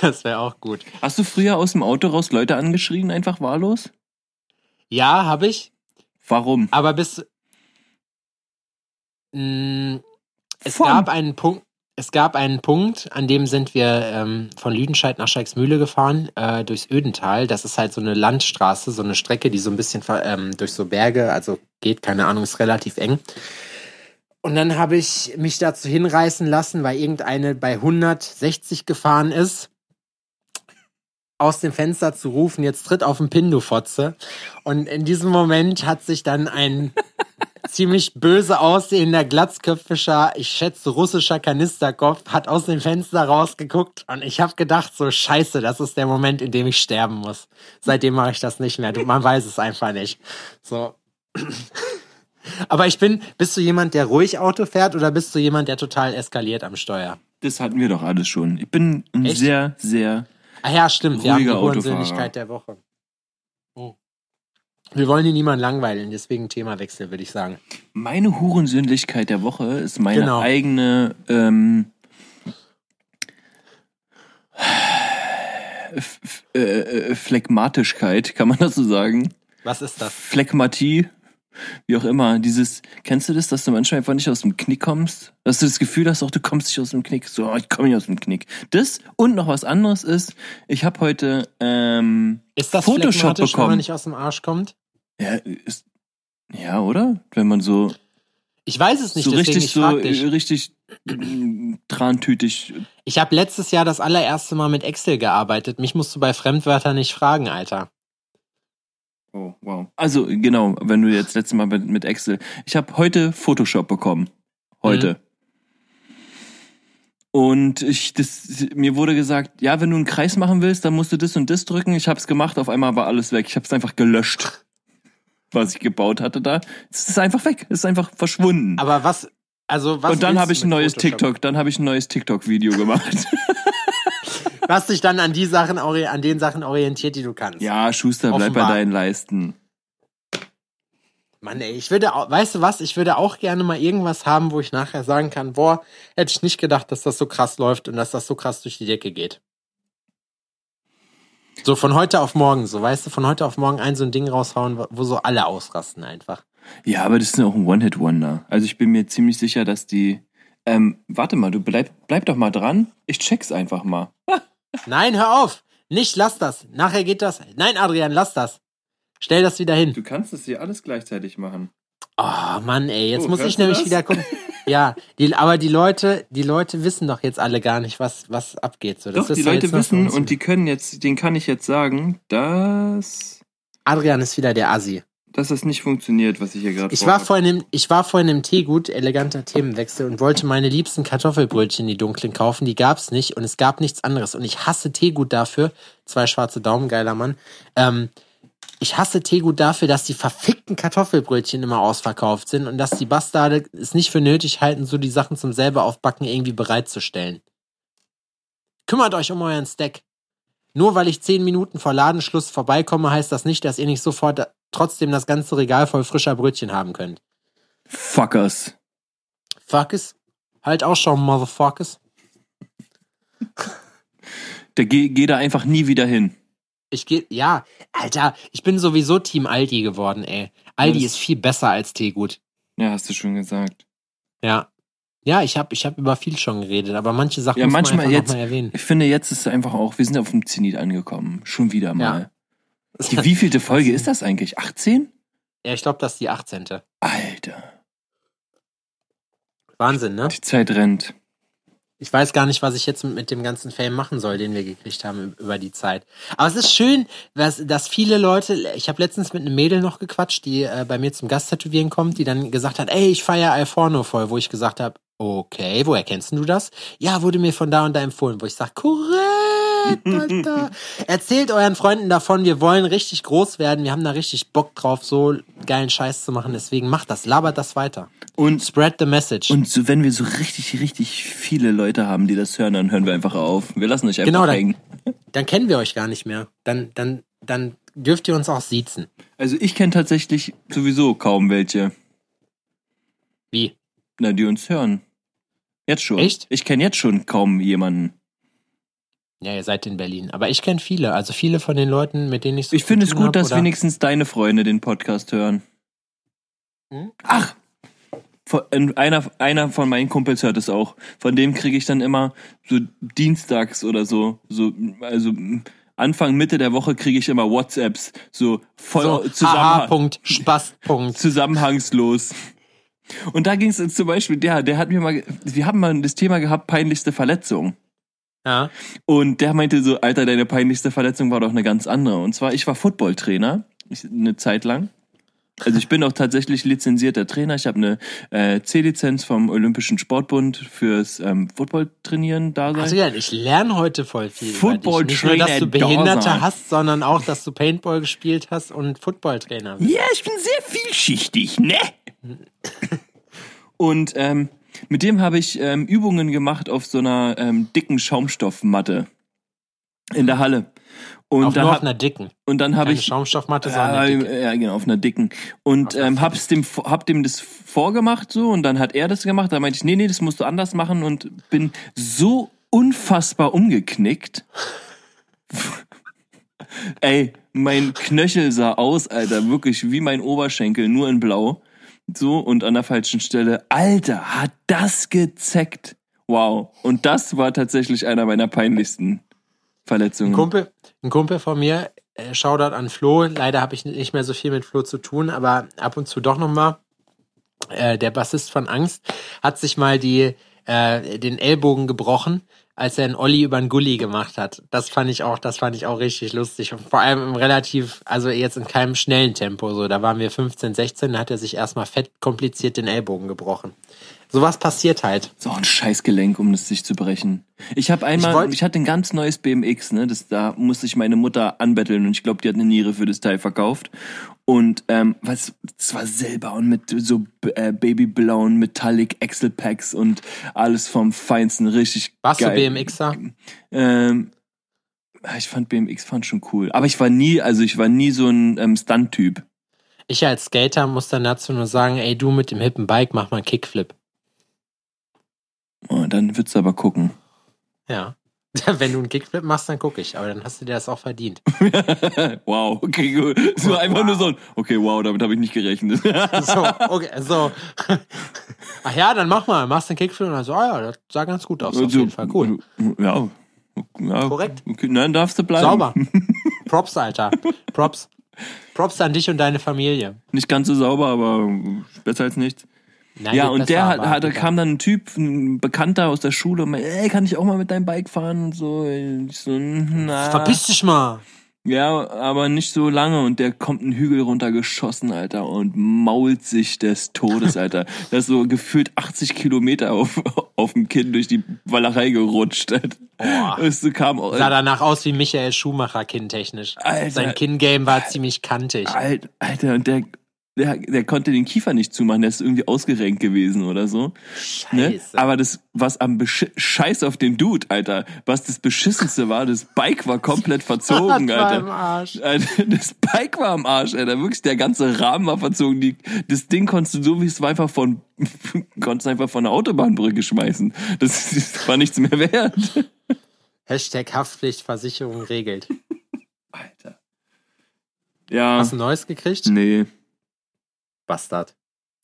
Speaker 2: Das wäre auch gut.
Speaker 1: Hast du früher aus dem Auto raus Leute angeschrien, einfach wahllos?
Speaker 2: Ja, habe ich.
Speaker 1: Warum?
Speaker 2: Aber bis. Mh, es
Speaker 1: Von.
Speaker 2: gab einen Punkt. Es gab einen Punkt, an dem sind wir ähm, von Lüdenscheid nach Scheiksmühle gefahren, äh, durchs Ödental. Das ist halt so eine Landstraße, so eine Strecke, die so ein bisschen ähm, durch so Berge, also geht, keine Ahnung, ist relativ eng. Und dann habe ich mich dazu hinreißen lassen, weil irgendeine bei 160 gefahren ist, aus dem Fenster zu rufen, jetzt tritt auf den Pin, du Fotze. Und in diesem Moment hat sich dann ein ziemlich böse aussehender, glatzköpfischer, ich schätze russischer Kanisterkopf, hat aus dem Fenster rausgeguckt und ich habe gedacht, so scheiße, das ist der Moment, in dem ich sterben muss. Seitdem mache ich das nicht mehr. Du, man weiß es einfach nicht. So. Aber ich bin, bist du jemand, der ruhig Auto fährt oder bist du jemand, der total eskaliert am Steuer?
Speaker 1: Das hatten wir doch alles schon. Ich bin ein
Speaker 2: Echt?
Speaker 1: sehr, sehr.
Speaker 2: Ah ja, stimmt, wir haben die. Hurensinnigkeit der Woche. Oh. Wir wollen hier niemanden langweilen, deswegen Themawechsel, würde ich sagen.
Speaker 1: Meine Hurensündlichkeit der Woche ist meine
Speaker 2: Genau.
Speaker 1: eigene ähm, äh, äh, Phlegmatischkeit, kann man das so sagen?
Speaker 2: Was ist das?
Speaker 1: Phlegmatie, wie auch immer. Dieses, kennst du das, dass du manchmal einfach nicht aus dem Knick kommst? Dass du das Gefühl hast, auch du kommst nicht aus dem Knick. So, oh, ich komme nicht aus dem Knick. Das und noch was anderes ist, ich habe heute ähm,
Speaker 2: Ist das
Speaker 1: Photoshop
Speaker 2: phlegmatisch, wenn man
Speaker 1: bekommen.
Speaker 2: nicht aus dem Arsch kommt?
Speaker 1: Ja, ist, ja, oder? Wenn man so
Speaker 2: Ich weiß es nicht,
Speaker 1: so
Speaker 2: deswegen
Speaker 1: richtig
Speaker 2: ich
Speaker 1: so
Speaker 2: dich.
Speaker 1: richtig trantütig.
Speaker 2: Ich habe letztes Jahr das allererste Mal mit Excel gearbeitet. Mich musst du bei Fremdwörtern nicht fragen, Alter.
Speaker 1: Oh, wow. Also genau, wenn du jetzt letztes Mal mit, mit Excel. Ich habe heute Photoshop bekommen. Heute. Und ich, das, mir wurde gesagt, ja, wenn du einen Kreis machen willst, dann musst du das und das drücken. Ich habe es gemacht, auf einmal war alles weg. Ich habe es einfach gelöscht, was ich gebaut hatte da. Es ist einfach weg. Es ist einfach verschwunden.
Speaker 2: Aber was, also was
Speaker 1: und dann habe ich ein neues
Speaker 2: Photoshop?
Speaker 1: TikTok, dann habe ich ein neues TikTok-Video gemacht.
Speaker 2: Was dich dann an die Sachen, an den Sachen orientiert, die du kannst.
Speaker 1: ja, Schuster, bleib bei
Speaker 2: Offenbar.
Speaker 1: deinen Leisten.
Speaker 2: Mann, ey, ich würde, auch, weißt du was, ich würde auch gerne mal irgendwas haben, wo ich nachher sagen kann, boah, hätte ich nicht gedacht, dass das so krass läuft und dass das so krass durch die Decke geht. So von heute auf morgen, so weißt du, von heute auf morgen ein so ein Ding raushauen, wo so alle ausrasten einfach.
Speaker 1: Ja, aber das ist ja auch ein One-Hit-Wonder. Also ich bin mir ziemlich sicher, dass die. Ähm, warte mal, du bleib, bleib doch mal dran. Ich check's einfach mal.
Speaker 2: Nein, hör auf! Nicht, lass das. Nachher geht das. Nein, Adrian, lass das. Stell das wieder hin.
Speaker 1: Du kannst das hier alles gleichzeitig machen.
Speaker 2: Oh Mann, ey, jetzt
Speaker 1: Oh,
Speaker 2: muss ich nämlich
Speaker 1: das?
Speaker 2: wieder gucken. Ja, die, aber die Leute, die Leute wissen doch jetzt alle gar nicht, was, was abgeht. So, das
Speaker 1: Doch, die
Speaker 2: ja
Speaker 1: Leute wissen und die können jetzt, denen kann ich jetzt sagen, dass,
Speaker 2: Adrian ist wieder der Assi.
Speaker 1: Dass das nicht funktioniert, was ich hier gerade
Speaker 2: Ich war vorhin im, ich war vorhin im Teegut, eleganter Themenwechsel, und wollte meine liebsten Kartoffelbrötchen, die dunklen, kaufen. Die gab's nicht und es gab nichts anderes. Und ich hasse Teegut dafür. Zwei schwarze Daumen, geiler Mann. Ähm, ich hasse Teegut dafür, dass die verfickten Kartoffelbrötchen immer ausverkauft sind und dass die Bastarde es nicht für nötig halten, so die Sachen zum selber aufbacken irgendwie bereitzustellen. Kümmert euch um euren Stack. Nur weil ich zehn Minuten vor Ladenschluss vorbeikomme, heißt das nicht, dass ihr nicht sofort trotzdem das ganze Regal voll frischer Brötchen haben könnt.
Speaker 1: Fuckers.
Speaker 2: Fuckes. Halt Ausschau, Motherfuckers.
Speaker 1: Da geh, geh da einfach nie wieder hin.
Speaker 2: Ich geh, ja, Alter, ich bin sowieso Team Aldi geworden, ey. Aldi
Speaker 1: Das-
Speaker 2: ist viel besser als Teegut.
Speaker 1: Ja, hast du schon gesagt.
Speaker 2: Ja. Ja, ich habe ich hab über viel schon geredet, aber manche Sachen
Speaker 1: Ja,
Speaker 2: muss
Speaker 1: manchmal
Speaker 2: man einfach
Speaker 1: jetzt-
Speaker 2: noch mal erwähnen.
Speaker 1: Ich finde, jetzt ist es einfach auch, wir sind auf dem Zenit angekommen. Schon wieder mal. Die wievielte Folge ist das eigentlich? 18?
Speaker 2: Ja, ich glaube, das ist die 18.
Speaker 1: Alter.
Speaker 2: Wahnsinn, ne?
Speaker 1: Die Zeit rennt.
Speaker 2: Ich weiß gar nicht, was ich jetzt mit dem ganzen Fame machen soll, den wir gekriegt haben über die Zeit. Aber es ist schön, dass, viele Leute, ich habe letztens mit einem Mädel noch gequatscht, die äh, bei mir zum Gasttätowieren kommt, die dann gesagt hat, ey, ich feier Alforno voll, wo ich gesagt habe, okay, woher kennst du das? Ja, wurde mir von da und da empfohlen, wo ich sage, korrekt. Erzählt euren Freunden davon, wir wollen richtig groß werden, wir haben da richtig Bock drauf, so geilen Scheiß zu machen, deswegen macht das, labert das weiter.
Speaker 1: Und,
Speaker 2: Spread the message.
Speaker 1: und so, wenn wir so richtig, richtig viele Leute haben, die das hören, dann hören wir einfach auf. Wir lassen euch einfach
Speaker 2: Genau, dann-
Speaker 1: hängen.
Speaker 2: dann kennen wir euch gar nicht mehr. Dann, dann, dann dürft ihr uns auch siezen.
Speaker 1: Also ich kenne tatsächlich sowieso kaum welche,
Speaker 2: Wie?
Speaker 1: na, die uns hören. Jetzt schon.
Speaker 2: Echt?
Speaker 1: Ich kenne jetzt schon kaum jemanden.
Speaker 2: Ja, ihr seid in Berlin. Aber ich kenne viele. Also viele von den Leuten, mit denen ich so
Speaker 1: Ich finde es gut,
Speaker 2: hab,
Speaker 1: dass
Speaker 2: oder-
Speaker 1: wenigstens deine Freunde den Podcast hören.
Speaker 2: Hm?
Speaker 1: Ach! Von- äh, Einer, einer von meinen Kumpels hört es auch. Von dem kriege ich dann immer so dienstags oder so, so also Anfang, Mitte der Woche kriege ich immer WhatsApps, so voll
Speaker 2: so,
Speaker 1: zusammenhang,
Speaker 2: Punkt, Spaß, Punkt.
Speaker 1: zusammenhangslos. Und da ging es zum Beispiel, der, der hat mir mal, wir haben mal das Thema gehabt, peinlichste Verletzung.
Speaker 2: Ja.
Speaker 1: Und der meinte so, Alter, deine peinlichste Verletzung war doch eine ganz andere. Und zwar, ich war Footballtrainer, eine Zeit lang. Also ich bin auch tatsächlich lizenzierter Trainer. Ich habe eine äh, C-Lizenz vom Olympischen Sportbund fürs ähm, Footballtrainieren da sein.
Speaker 2: Adrian, ich lerne heute voll viel.
Speaker 1: Football.
Speaker 2: Nicht nur, dass du Behinderte hast, sondern auch, dass du Paintball gespielt hast und Footballtrainer bist.
Speaker 1: Ja, ich bin sehr vielschichtig, ne? Und ähm, mit dem habe ich ähm, Übungen gemacht auf so einer ähm, dicken Schaumstoffmatte in der Halle. Und
Speaker 2: Auch
Speaker 1: da
Speaker 2: nur
Speaker 1: hab,
Speaker 2: auf einer dicken.
Speaker 1: und dann habe ich
Speaker 2: Schaumstoffmatte, sondern
Speaker 1: ja,
Speaker 2: eine dicke.
Speaker 1: ja, genau, auf einer dicken. Und
Speaker 2: einer
Speaker 1: ähm, hab's dem, hab dem das vorgemacht so und dann hat er das gemacht. Da meinte ich, nee, nee, das musst du anders machen und bin so unfassbar umgeknickt. Ey, mein Knöchel sah aus, Alter, wirklich wie mein Oberschenkel, nur in blau. So, und an der falschen Stelle. Alter, hat das gezeckt. Wow. Und das war tatsächlich einer meiner peinlichsten Verletzungen.
Speaker 2: Ein Kumpel, ein Kumpel von mir, äh, Shoutout an Flo. Leider habe ich nicht mehr so viel mit Flo zu tun, aber ab und zu doch nochmal. Äh, der Bassist von Angst hat sich mal die, äh, den Ellbogen gebrochen, als er einen Olli über einen Gully gemacht hat. Das fand ich auch, das fand ich auch richtig lustig. Und vor allem im relativ, also jetzt in keinem schnellen Tempo. So, da waren wir 15, 16, da hat er sich erstmal fett kompliziert den Ellbogen gebrochen. Sowas passiert halt.
Speaker 1: So ein Scheißgelenk, um das sich zu brechen. Ich habe einmal,
Speaker 2: wollt-
Speaker 1: ich, hatte ein ganz neues BMX, ne, das da musste ich meine Mutter anbetteln und ich glaube, die hat eine Niere für das Teil verkauft. Und ähm, was, das war Silber und mit so äh, babyblauen Metallic Axle Packs und alles vom Feinsten, richtig
Speaker 2: Warst
Speaker 1: geil.
Speaker 2: du BMXer?
Speaker 1: Ähm, ich fand BMX fand schon cool, aber ich war nie, also ich war nie so ein ähm, Stunt-Typ.
Speaker 2: Ich als Skater muss dann dazu nur sagen, ey, du mit dem hippen Bike, mach mal einen Kickflip.
Speaker 1: Oh, dann würdest du aber gucken.
Speaker 2: Ja. Wenn du einen Kickflip machst, dann gucke ich, aber dann hast du dir das auch verdient.
Speaker 1: wow, okay, gut. So einfach nur so ein, okay, wow, damit habe ich nicht gerechnet.
Speaker 2: So, okay, so. Ach ja, dann mach mal, machst den Kickflip und dann so, ah ja, das sah ganz gut aus, auf
Speaker 1: Also,
Speaker 2: jeden Fall, cool.
Speaker 1: Ja. ja
Speaker 2: Korrekt.
Speaker 1: Okay, nein, darfst du bleiben.
Speaker 2: Sauber. Props, Alter. Props. Props an dich und deine Familie.
Speaker 1: Nicht ganz so sauber, aber besser als nichts.
Speaker 2: Nein,
Speaker 1: ja, und der hat, hat, kam dann ein Typ, ein Bekannter aus der Schule und meinte, ey, kann ich auch mal mit deinem Bike fahren und so. Ich so, na.
Speaker 2: Verpiss dich mal.
Speaker 1: Ja, aber nicht so lange und der kommt einen Hügel runtergeschossen, Alter, und mault sich des Todes, Alter. Der ist so gefühlt 80 Kilometer auf, auf dem Kinn durch die Wallerei gerutscht.
Speaker 2: Boah.
Speaker 1: Es kam,
Speaker 2: Sah danach aus wie Michael Schumacher kinntechnisch.
Speaker 1: Alter.
Speaker 2: Sein Kinn-Game war ziemlich kantig.
Speaker 1: Alt, Alter, und der, der, der konnte den Kiefer nicht zumachen, der ist irgendwie ausgerenkt gewesen oder so. Ne?
Speaker 2: Scheiße.
Speaker 1: Aber das, was am Besch Scheiß auf den Dude, Alter, was das Beschissenste war, das Bike war komplett verzogen,
Speaker 2: Das war
Speaker 1: Alter.
Speaker 2: Arsch.
Speaker 1: Alter. Das Bike war am Arsch, Alter. Wirklich, der ganze Rahmen war verzogen. Die, das Ding konntest du so wie es war einfach von, konntest einfach von der Autobahnbrücke schmeißen. Das, das war nichts mehr wert.
Speaker 2: Hashtag Haftpflichtversicherung regelt.
Speaker 1: Alter. Ja.
Speaker 2: Hast du ein neues gekriegt?
Speaker 1: Nee.
Speaker 2: Bastard.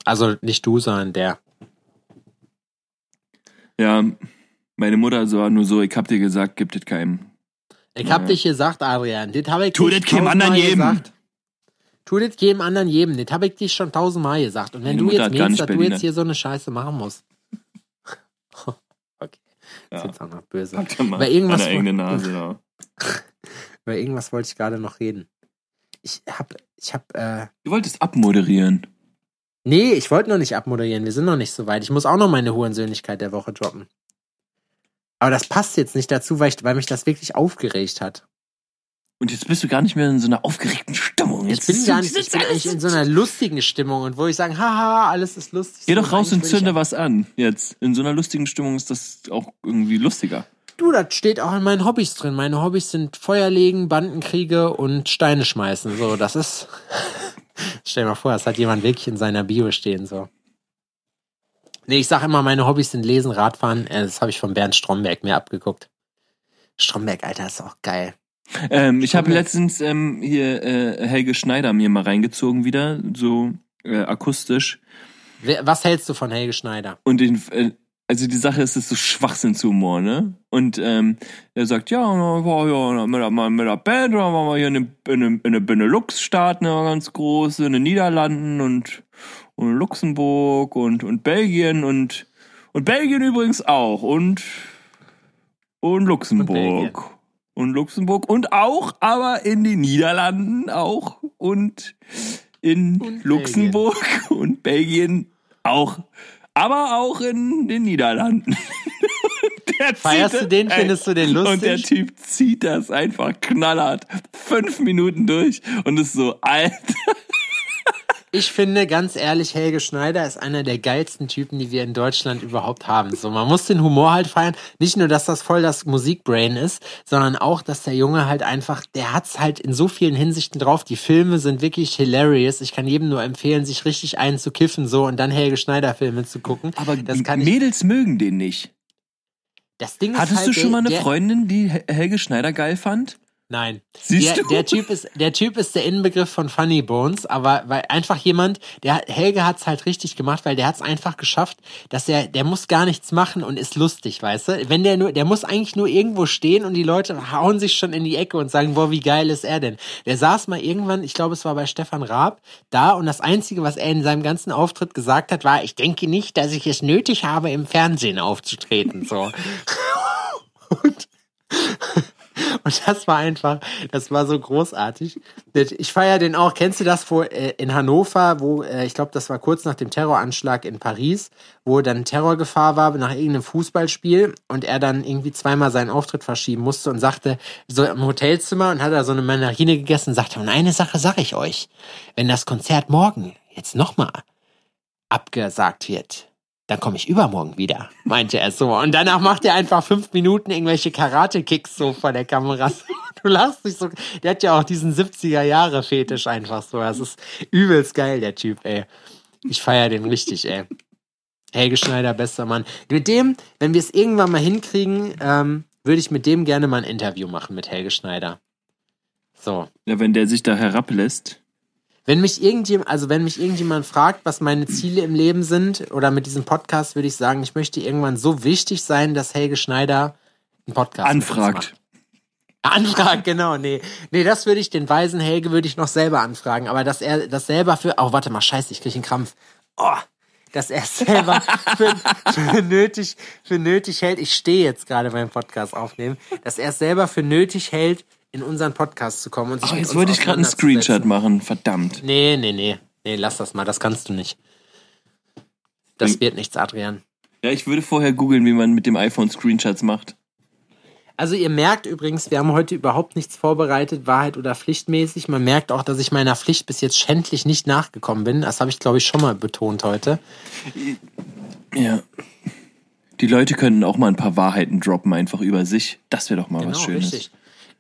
Speaker 2: Also nicht du, sondern der.
Speaker 1: Ja. Meine Mutter war nur so, ich hab dir gesagt, gibt es keinem.
Speaker 2: Ich hab
Speaker 1: Ja.
Speaker 2: dich gesagt, Adrian. Das hab ich
Speaker 1: Tu das keinem anderen jedem.
Speaker 2: gesagt. Tu das jedem anderen jedem. Das hab ich dich schon tausendmal gesagt. Und wenn
Speaker 1: Meine
Speaker 2: du
Speaker 1: Mutter
Speaker 2: jetzt
Speaker 1: nicht
Speaker 2: dass du jetzt hier so eine Scheiße machen musst. okay. Das ist jetzt auch noch böse. Bei irgendwas
Speaker 1: an der eigenen Nase da.
Speaker 2: Über irgendwas wollte ich gerade noch reden. Ich hab, ich hab, äh,
Speaker 1: Du wolltest abmoderieren.
Speaker 2: Nee, ich wollte noch nicht abmoderieren. Wir sind noch nicht so weit. Ich muss auch noch meine Hurensöhnlichkeit der Woche droppen. Aber das passt jetzt nicht dazu, weil, ich, weil mich das wirklich aufgeregt hat.
Speaker 1: Und jetzt bist du gar nicht mehr in so einer aufgeregten Stimmung.
Speaker 2: Ich
Speaker 1: Jetzt
Speaker 2: bin
Speaker 1: ist-
Speaker 2: gar nicht, ich bin eigentlich in so einer lustigen Stimmung und wo ich sage, haha, alles ist lustig.
Speaker 1: Geh doch raus und
Speaker 2: ich
Speaker 1: zünde was an. Jetzt. In so einer lustigen Stimmung ist das auch irgendwie lustiger.
Speaker 2: Du, das steht auch in meinen Hobbys drin. Meine Hobbys sind Feuerlegen, Bandenkriege und Steine schmeißen. So, das ist. Stell dir mal vor, das hat jemand wirklich in seiner Bio stehen, so. Nee, ich sag immer, meine Hobbys sind Lesen, Radfahren. Äh, Das habe ich von Bernd Stromberg mir abgeguckt. Stromberg, Alter, ist auch geil.
Speaker 1: Ähm, ich habe letztens ähm, hier äh, Helge Schneider mir mal reingezogen wieder, so äh, akustisch.
Speaker 2: Was hältst du von Helge Schneider?
Speaker 1: Und den, äh, also die Sache ist, es ist so Schwachsinnshumor, ne? Und ähm, er sagt, ja, ja mit, der- mit der Band, da waren wir hier in, dem- in, dem- in der Benelux-Staat, ne, ganz groß, in den Niederlanden und, und Luxemburg und, und Belgien und, und Belgien übrigens auch und, und Luxemburg.
Speaker 2: Belgien.
Speaker 1: Und Luxemburg und auch, aber in den Niederlanden auch und in
Speaker 2: Und
Speaker 1: Luxemburg und Belgien auch. Aber auch in den Niederlanden. Der
Speaker 2: Feierst du den? Findest du den
Speaker 1: Und der
Speaker 2: lustig?
Speaker 1: Typ zieht das einfach knallhart fünf Minuten durch und ist so, Alter,
Speaker 2: ich finde, ganz ehrlich, Helge Schneider ist einer der geilsten Typen, die wir in Deutschland überhaupt haben. So, man muss den Humor halt feiern. Nicht nur, dass das voll das Musikbrain ist, sondern auch, dass der Junge halt einfach, der hat's halt in so vielen Hinsichten drauf. Die Filme sind wirklich hilarious. Ich kann jedem nur empfehlen, sich richtig einzukiffen, so, und dann Helge Schneider Filme zu gucken.
Speaker 1: Aber das kann Mädels ich, mögen den nicht.
Speaker 2: Das Ding ist
Speaker 1: Hattest
Speaker 2: halt,
Speaker 1: du schon mal eine Freundin, die Helge Schneider geil fand?
Speaker 2: Nein.
Speaker 1: Siehst
Speaker 2: der,
Speaker 1: du?
Speaker 2: Der Typ ist, der Typ ist der Inbegriff von Funny Bones, aber weil einfach jemand, der Helge hat's halt richtig gemacht, weil der hat's einfach geschafft, dass er, der muss gar nichts machen und ist lustig, weißt du? Wenn der nur, der muss eigentlich nur irgendwo stehen und die Leute hauen sich schon in die Ecke und sagen, boah, wie geil ist er denn? Der saß mal irgendwann, ich glaube, es war bei Stefan Raab, da und das einzige, was er in seinem ganzen Auftritt gesagt hat, war, ich denke nicht, dass ich es nötig habe, im Fernsehen aufzutreten, so. und und das war einfach, das war so großartig. Ich feiere den auch. Kennst du das wo, äh, in Hannover, wo, äh, ich glaube, das war kurz nach dem Terroranschlag in Paris, wo dann Terrorgefahr war nach irgendeinem Fußballspiel und er dann irgendwie zweimal seinen Auftritt verschieben musste und sagte, so im Hotelzimmer und hat da so eine Mandarine gegessen und sagte, und eine Sache sage ich euch, wenn das Konzert morgen jetzt nochmal abgesagt wird, dann komme ich übermorgen wieder, meinte er so. Und danach macht er einfach fünf Minuten irgendwelche Karate-Kicks so vor der Kamera. Du lachst dich so. Der hat ja auch diesen 70er-Jahre-Fetisch einfach so. Das ist übelst geil, der Typ, ey. Ich feier den richtig, ey. Helge Schneider, bester Mann. Mit dem, wenn wir es irgendwann mal hinkriegen, ähm, würde ich mit dem gerne mal ein Interview machen mit Helge Schneider. So.
Speaker 1: Ja, wenn der sich da herablässt.
Speaker 2: Wenn mich irgendjemand, also wenn mich irgendjemand fragt, was meine Ziele im Leben sind, oder mit diesem Podcast würde ich sagen, ich möchte irgendwann so wichtig sein, dass Helge Schneider einen Podcast
Speaker 1: anfragt.
Speaker 2: Anfragt, genau, nee. Nee, das würde ich, den weisen Helge würde ich noch selber anfragen, aber dass er das selber für, oh, warte mal, scheiße, ich kriege einen Krampf. Oh, dass er selber für, für, nötig, für nötig hält, ich stehe jetzt gerade beim Podcast aufnehmen, dass er es selber für nötig hält, in unseren Podcast zu kommen und sich
Speaker 1: oh, jetzt wollte ich gerade einen Screenshot machen, verdammt.
Speaker 2: Nee, nee, nee. Nee, lass das mal, das kannst du nicht. Das wird nichts, Adrian.
Speaker 1: Ja, ich würde vorher googeln, wie man mit dem iPhone Screenshots macht.
Speaker 2: Also ihr merkt übrigens, wir haben heute überhaupt nichts vorbereitet, Wahrheit oder Pflichtmäßig. Man merkt auch, dass ich meiner Pflicht bis jetzt schändlich nicht nachgekommen bin. Das habe ich, glaube ich, schon mal betont heute.
Speaker 1: Ja. Die Leute könnten auch mal ein paar Wahrheiten droppen, einfach über sich. Das wäre doch mal genau, was Schönes. Richtig.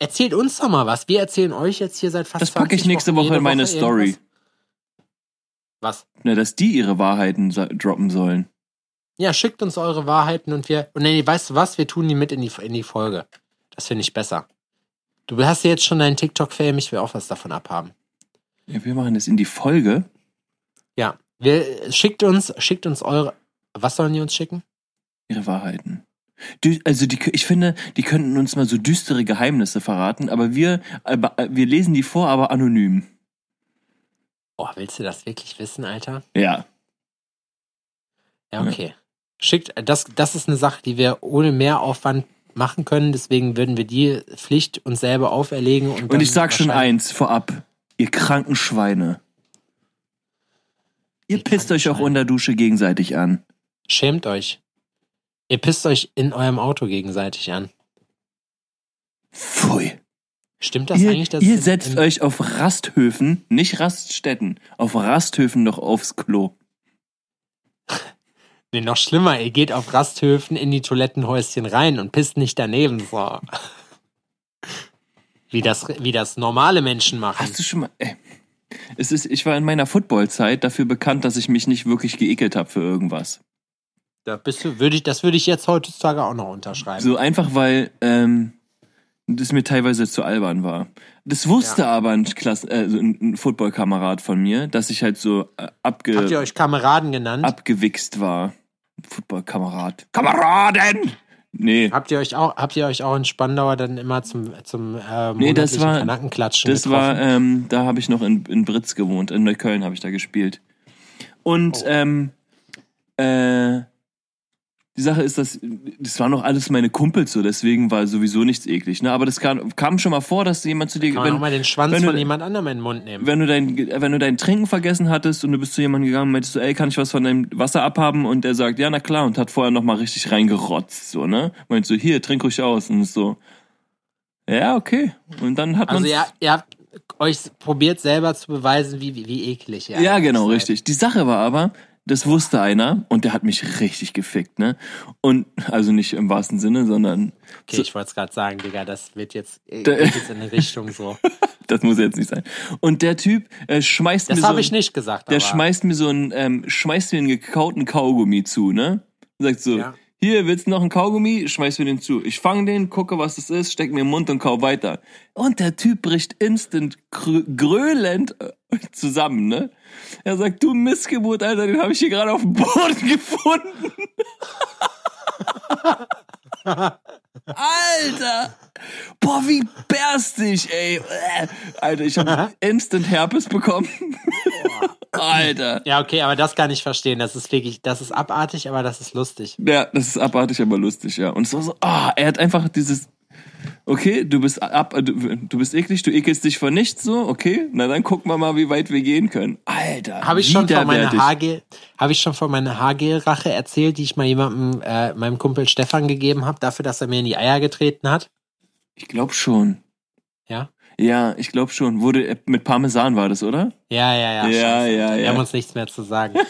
Speaker 2: Erzählt uns doch mal was. Wir erzählen euch jetzt hier seit fast
Speaker 1: Das packe ich nächste Woche in meine Woche Story. Irgendwas.
Speaker 2: Was?
Speaker 1: Na, dass die ihre Wahrheiten droppen sollen.
Speaker 2: Ja, schickt uns eure Wahrheiten und wir. Und nee, weißt du was? Wir tun die mit in die, in die Folge. Das finde ich besser. Du hast ja jetzt schon deinen TikTok-Fame, ich will auch was davon abhaben.
Speaker 1: Ja, wir machen das in die Folge.
Speaker 2: Ja. Wir, schickt uns, schickt uns eure. Was sollen die uns schicken?
Speaker 1: Ihre Wahrheiten. Also die, ich finde, die könnten uns mal so düstere Geheimnisse verraten, aber wir, wir lesen die vor, aber anonym.
Speaker 2: Oh, willst du das wirklich wissen, Alter?
Speaker 1: Ja.
Speaker 2: Ja, okay. Ja. Schickt, das, das ist eine Sache, die wir ohne Mehraufwand machen können, deswegen würden wir die Pflicht uns selber auferlegen. Und,
Speaker 1: und ich sag schon eins vorab, ihr kranken Schweine. Ihr pisst euch auch unter Dusche gegenseitig an.
Speaker 2: Schämt euch. Ihr pisst euch in eurem Auto gegenseitig an.
Speaker 1: Pfui.
Speaker 2: Stimmt das
Speaker 1: ihr,
Speaker 2: eigentlich? Dass
Speaker 1: ihr setzt euch auf Rasthöfen, nicht Raststätten, auf Rasthöfen noch aufs Klo.
Speaker 2: nee, noch schlimmer, ihr geht auf Rasthöfen in die Toilettenhäuschen rein und pisst nicht daneben. So. Wie das, wie das normale Menschen machen.
Speaker 1: Hast du schon mal. Ey. Es ist, ich war in meiner Footballzeit dafür bekannt, dass ich mich nicht wirklich geekelt habe für irgendwas.
Speaker 2: Da bist du, würde ich, das würde ich jetzt heutzutage auch noch unterschreiben.
Speaker 1: So einfach, weil ähm, das mir teilweise zu albern war. Das wusste ja. aber ein, Klasse, äh, ein Footballkamerad von mir, dass ich halt so äh, abge...
Speaker 2: Habt ihr euch Kameraden genannt?
Speaker 1: Abgewichst war. Footballkamerad. Kameraden! Nee.
Speaker 2: Habt ihr euch auch, habt ihr euch auch in Spandauer dann immer zum, zum äh, nee, das war, Kanackenklatschen
Speaker 1: Das getroffen? war, ähm, da habe ich noch in, in Britz gewohnt. In Neukölln habe ich da gespielt. Und, oh. ähm, äh, die Sache ist, dass das waren noch alles meine Kumpels so, deswegen war sowieso nichts eklig. Ne? Aber das kam, kam schon mal vor, dass jemand zu dir,
Speaker 2: Kann wenn, auch mal den Schwanz von du, jemand anderem in den Mund nehmen.
Speaker 1: Wenn du dein, wenn du dein Trinken vergessen hattest und du bist zu jemandem gegangen, und meintest du, ey, kann ich was von deinem Wasser abhaben? Und der sagt, ja, na klar, und hat vorher noch mal richtig reingerotzt, so ne? Meint so, hier, trink ruhig aus und so. Ja, okay. Und dann hat man.
Speaker 2: Also ja, ihr habt euch probiert selber zu beweisen, wie, wie, wie eklig
Speaker 1: Ja,
Speaker 2: eigentlich
Speaker 1: genau, richtig. Die Sache war aber, das wusste einer und der hat mich richtig gefickt, ne? Und, also nicht im wahrsten Sinne, sondern,
Speaker 2: Okay, ich wollte es gerade sagen, Digga, das wird jetzt, äh,
Speaker 1: Da-
Speaker 2: jetzt in eine Richtung so.
Speaker 1: das muss jetzt nicht sein. Und der Typ äh, schmeißt
Speaker 2: Das
Speaker 1: mir so,
Speaker 2: habe ich nicht gesagt.
Speaker 1: der schmeißt mir so einen, ähm, schmeißt mir einen gekauten Kaugummi zu, ne? Sagt so,
Speaker 2: Ja.
Speaker 1: Hier, willst du noch einen Kaugummi? Schmeiß mir den zu. Ich fange den, gucke, was das ist, steck mir im Mund und kau weiter. Und der Typ bricht instant grö grölend äh, zusammen, ne? Er sagt, du Missgeburt, Alter, den habe ich hier gerade auf dem Boden gefunden. Alter! Boah, wie berstig, ey. Äh, Alter, ich habe instant Herpes bekommen. Alter.
Speaker 2: Ja, okay, aber das kann ich verstehen. Das ist wirklich, das ist abartig, aber das ist lustig.
Speaker 1: Ja, das ist abartig, aber lustig, ja. Und es war so, ah, er hat einfach dieses, okay, du bist ab, du, du bist eklig, du ekelst dich vor nichts, so, okay, na dann gucken wir mal, wie weit wir gehen können. Alter,
Speaker 2: Habe ich schon von meiner. Haargel, habe ich schon von meiner Haargel-Rache erzählt, die ich mal jemandem, äh, meinem Kumpel Stefan gegeben habe, dafür, dass er mir in die Eier getreten hat?
Speaker 1: Ich glaube schon.
Speaker 2: Ja?
Speaker 1: Ja, ich glaube schon. Wurde äh, mit Parmesan war das, oder?
Speaker 2: Ja, ja, ja.
Speaker 1: Ja,
Speaker 2: scheiße.
Speaker 1: ja,
Speaker 2: Wir
Speaker 1: ja.
Speaker 2: haben uns nichts mehr zu sagen.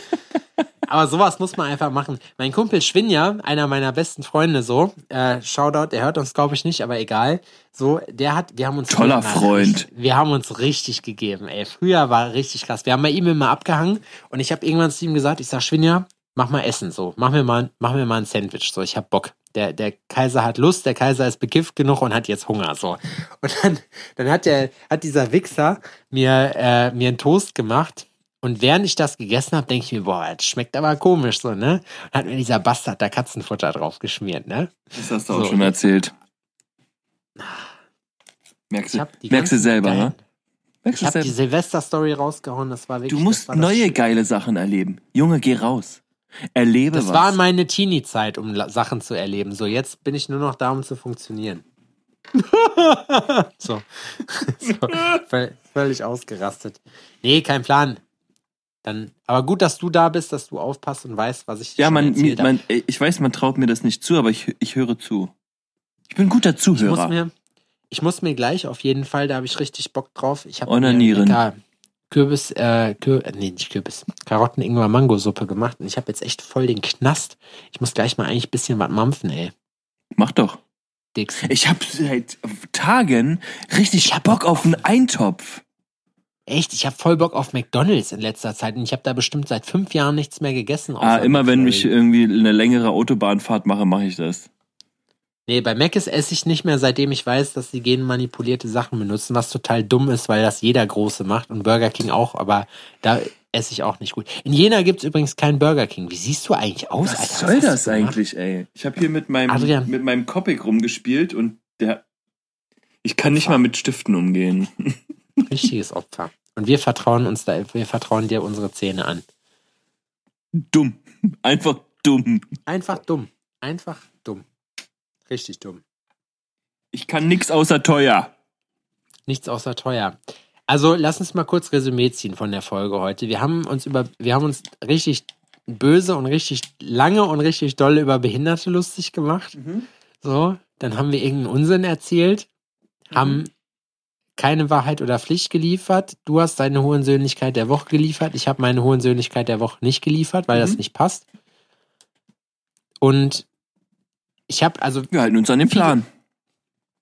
Speaker 2: Aber sowas muss man einfach machen. Mein Kumpel Schwinja, einer meiner besten Freunde, so, äh, Shoutout, der hört uns, glaube ich, nicht, aber egal. So, der hat, wir haben uns.
Speaker 1: Toller
Speaker 2: na,
Speaker 1: Freund.
Speaker 2: richtig- Wir haben uns richtig gegeben, ey. Früher war richtig krass. Wir haben bei ihm immer abgehangen und ich habe irgendwann zu ihm gesagt, ich sag, Schwinja, mach mal Essen, so. Mach mir mal, mach mir mal ein Sandwich, so. Ich hab Bock. Der, der Kaiser hat Lust, der Kaiser ist bekifft genug und hat jetzt Hunger, so. Und dann, dann hat der, hat dieser Wichser mir, äh, mir einen Toast gemacht. Und während ich das gegessen habe, denke ich mir, boah, das schmeckt aber komisch so, ne? Und hat mir dieser Bastard da Katzenfutter drauf geschmiert, ne?
Speaker 1: Das hast du auch
Speaker 2: So.
Speaker 1: schon erzählt. Merkst du, merkst du selber,
Speaker 2: geilen-
Speaker 1: ne? Merkst
Speaker 2: Ich habe die. Silvester-Story rausgehauen, das war wirklich.
Speaker 1: Du musst neue geile Sachen erleben. Junge, geh raus. Erlebe
Speaker 2: Das
Speaker 1: was.
Speaker 2: war meine Teenie-Zeit, um Sachen zu erleben. So, jetzt bin ich nur noch da, um zu funktionieren. so. so. Völ- Völlig ausgerastet. Nee, kein Plan. Dann, aber gut, dass du da bist, dass du aufpasst und weißt, was ich dir
Speaker 1: ja, man, man, ich weiß, man traut mir das nicht zu, aber ich, ich höre zu. Ich bin ein guter
Speaker 2: Ich muss
Speaker 1: Zuhörer.
Speaker 2: mir, ich muss mir gleich auf jeden Fall, da habe ich richtig Bock drauf. Ich habe
Speaker 1: Onanieren.
Speaker 2: lecker Kürbis, äh, Kür, nee, nicht Kürbis, Karotten, Ingwer, Mango-Suppe gemacht und ich habe jetzt echt voll den Knast. Ich muss gleich mal eigentlich ein bisschen was mampfen, ey.
Speaker 1: Mach doch.
Speaker 2: Dix.
Speaker 1: Ich habe seit Tagen richtig Bock auf einen Eintopf.
Speaker 2: Echt, ich habe voll Bock auf McDonalds in letzter Zeit und ich habe da bestimmt seit fünf Jahren nichts mehr gegessen.
Speaker 1: Ah, immer wenn ich irgendwie eine längere Autobahnfahrt mache, mache ich das.
Speaker 2: Nee, bei Mc's esse ich nicht mehr, seitdem ich weiß, dass sie genmanipulierte Sachen benutzen, was total dumm ist, weil das jeder Große macht und Burger King auch, aber da esse ich auch nicht gut. In Jena gibt's übrigens keinen Burger King. Wie siehst du eigentlich aus?
Speaker 1: Was
Speaker 2: Alter?
Speaker 1: soll
Speaker 2: hast
Speaker 1: das eigentlich, ey? Ich habe hier mit meinem
Speaker 2: Adrian.
Speaker 1: mit meinem Copic rumgespielt und der ich kann nicht mal mit Stiften umgehen.
Speaker 2: Richtiges Opfer. Und wir vertrauen uns da, wir vertrauen dir unsere Zähne an.
Speaker 1: Dumm. Einfach dumm.
Speaker 2: Einfach dumm. Einfach dumm. Richtig dumm.
Speaker 1: Ich kann nix außer teuer.
Speaker 2: Nichts außer teuer. Also lass uns mal kurz Resümee ziehen von der Folge heute. Wir haben uns über, wir haben uns richtig böse und richtig lange und richtig doll über Behinderte lustig gemacht. So, dann haben wir irgendeinen Unsinn erzählt, haben keine Wahrheit oder Pflicht geliefert. Du hast deine Hohensöhnlichkeit der Woche geliefert. Ich habe meine Hohensöhnlichkeit der Woche nicht geliefert, weil das
Speaker 1: Mhm.
Speaker 2: nicht passt. Und ich habe also
Speaker 1: Wir halten uns an den Plan.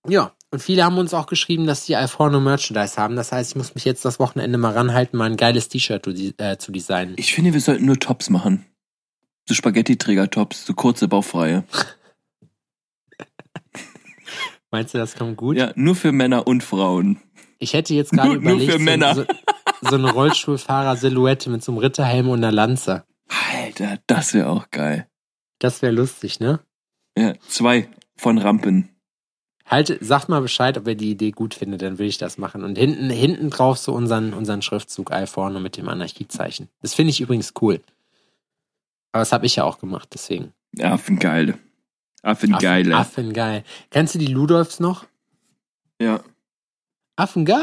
Speaker 2: ja, und viele haben uns auch geschrieben, dass sie Alforno Merchandise haben. Das heißt, ich muss mich jetzt das Wochenende mal ranhalten, mal ein geiles T-Shirt äh, zu designen.
Speaker 1: Ich finde, wir sollten nur Tops machen. So Spaghetti-Träger-Tops, so kurze, bauchfreie.
Speaker 2: Meinst du, das kommt gut?
Speaker 1: Ja, nur für Männer und Frauen.
Speaker 2: Ich hätte jetzt gerade
Speaker 1: Nur- nur
Speaker 2: überlegt,
Speaker 1: für Männer.
Speaker 2: So, so eine Rollstuhlfahrer-Silhouette mit so einem Ritterhelm und einer Lanze.
Speaker 1: Alter, das wäre auch geil.
Speaker 2: Das wäre lustig, ne?
Speaker 1: Ja, zwei von Rampen.
Speaker 2: Halt, sagt mal Bescheid, ob ihr die Idee gut findet, dann will ich das machen. Und hinten, hinten drauf so unseren, unseren Schriftzug Alforno mit dem Anarchiezeichen. Das finde ich übrigens cool. Aber das habe ich ja auch gemacht, deswegen.
Speaker 1: Affengeile. Affengeile.
Speaker 2: Affen geil. Kennst du die Ludolfs noch?
Speaker 1: Ja.
Speaker 2: Affengeil.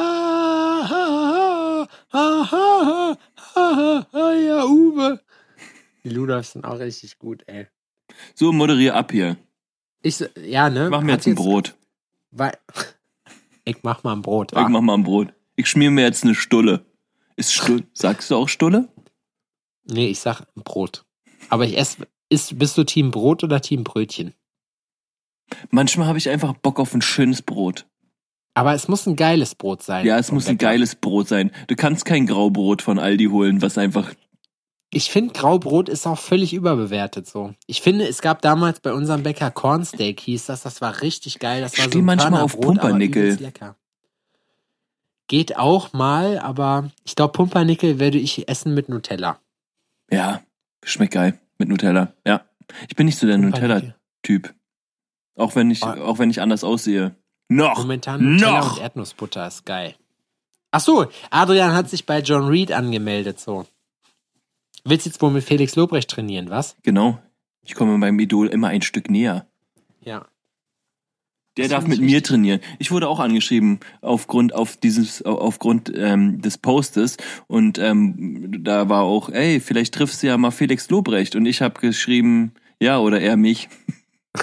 Speaker 2: Ja, Uwe. Die Ludolfs sind auch richtig gut, ey.
Speaker 1: So, moderier ab hier.
Speaker 2: Ich, ja, ne?
Speaker 1: Mach mir jetzt ein Brot.
Speaker 2: Weil, ich mach mal ein Brot.
Speaker 1: Ich mach mal ein Brot. Ich schmier mir jetzt eine Stulle. Ist Stulle, sagst du auch Stulle?
Speaker 2: Nee, ich sag Brot. Aber ich esse, ist, bist du Team Brot oder Team Brötchen?
Speaker 1: Manchmal habe ich einfach Bock auf ein schönes Brot.
Speaker 2: Aber es muss ein geiles Brot sein.
Speaker 1: Ja, es muss ein geiles Brot sein. Du kannst kein Graubrot von Aldi holen, was einfach.
Speaker 2: Ich finde, Graubrot ist auch völlig überbewertet so. Ich finde, es gab damals bei unserem Bäcker Cornsteak, hieß das, das war richtig geil. Das
Speaker 1: Ich
Speaker 2: war
Speaker 1: steh
Speaker 2: so ein
Speaker 1: manchmal auf Pumpernickel.
Speaker 2: lecker. Geht auch mal, aber ich glaube, Pumpernickel werde ich essen mit Nutella.
Speaker 1: Ja, schmeckt geil. Mit Nutella. Ja. Ich bin nicht so der. Nutella-Typ. Auch wenn ich,
Speaker 2: Ah.
Speaker 1: auch wenn ich anders aussehe. Noch!
Speaker 2: Momentan Nutella
Speaker 1: Noch!
Speaker 2: und Erdnussbutter ist geil. Ach so, Adrian hat sich bei John Reed angemeldet, so. Willst jetzt wohl mit Felix Lobrecht trainieren, was?
Speaker 1: Genau. Ich komme meinem Idol immer ein Stück näher.
Speaker 2: Ja.
Speaker 1: Der
Speaker 2: Das
Speaker 1: darf mit mir
Speaker 2: richtig.
Speaker 1: trainieren. Ich wurde auch angeschrieben aufgrund auf dieses aufgrund ähm, des Postes und ähm, da war auch, ey, vielleicht triffst du ja mal Felix Lobrecht und ich habe geschrieben, ja oder er mich.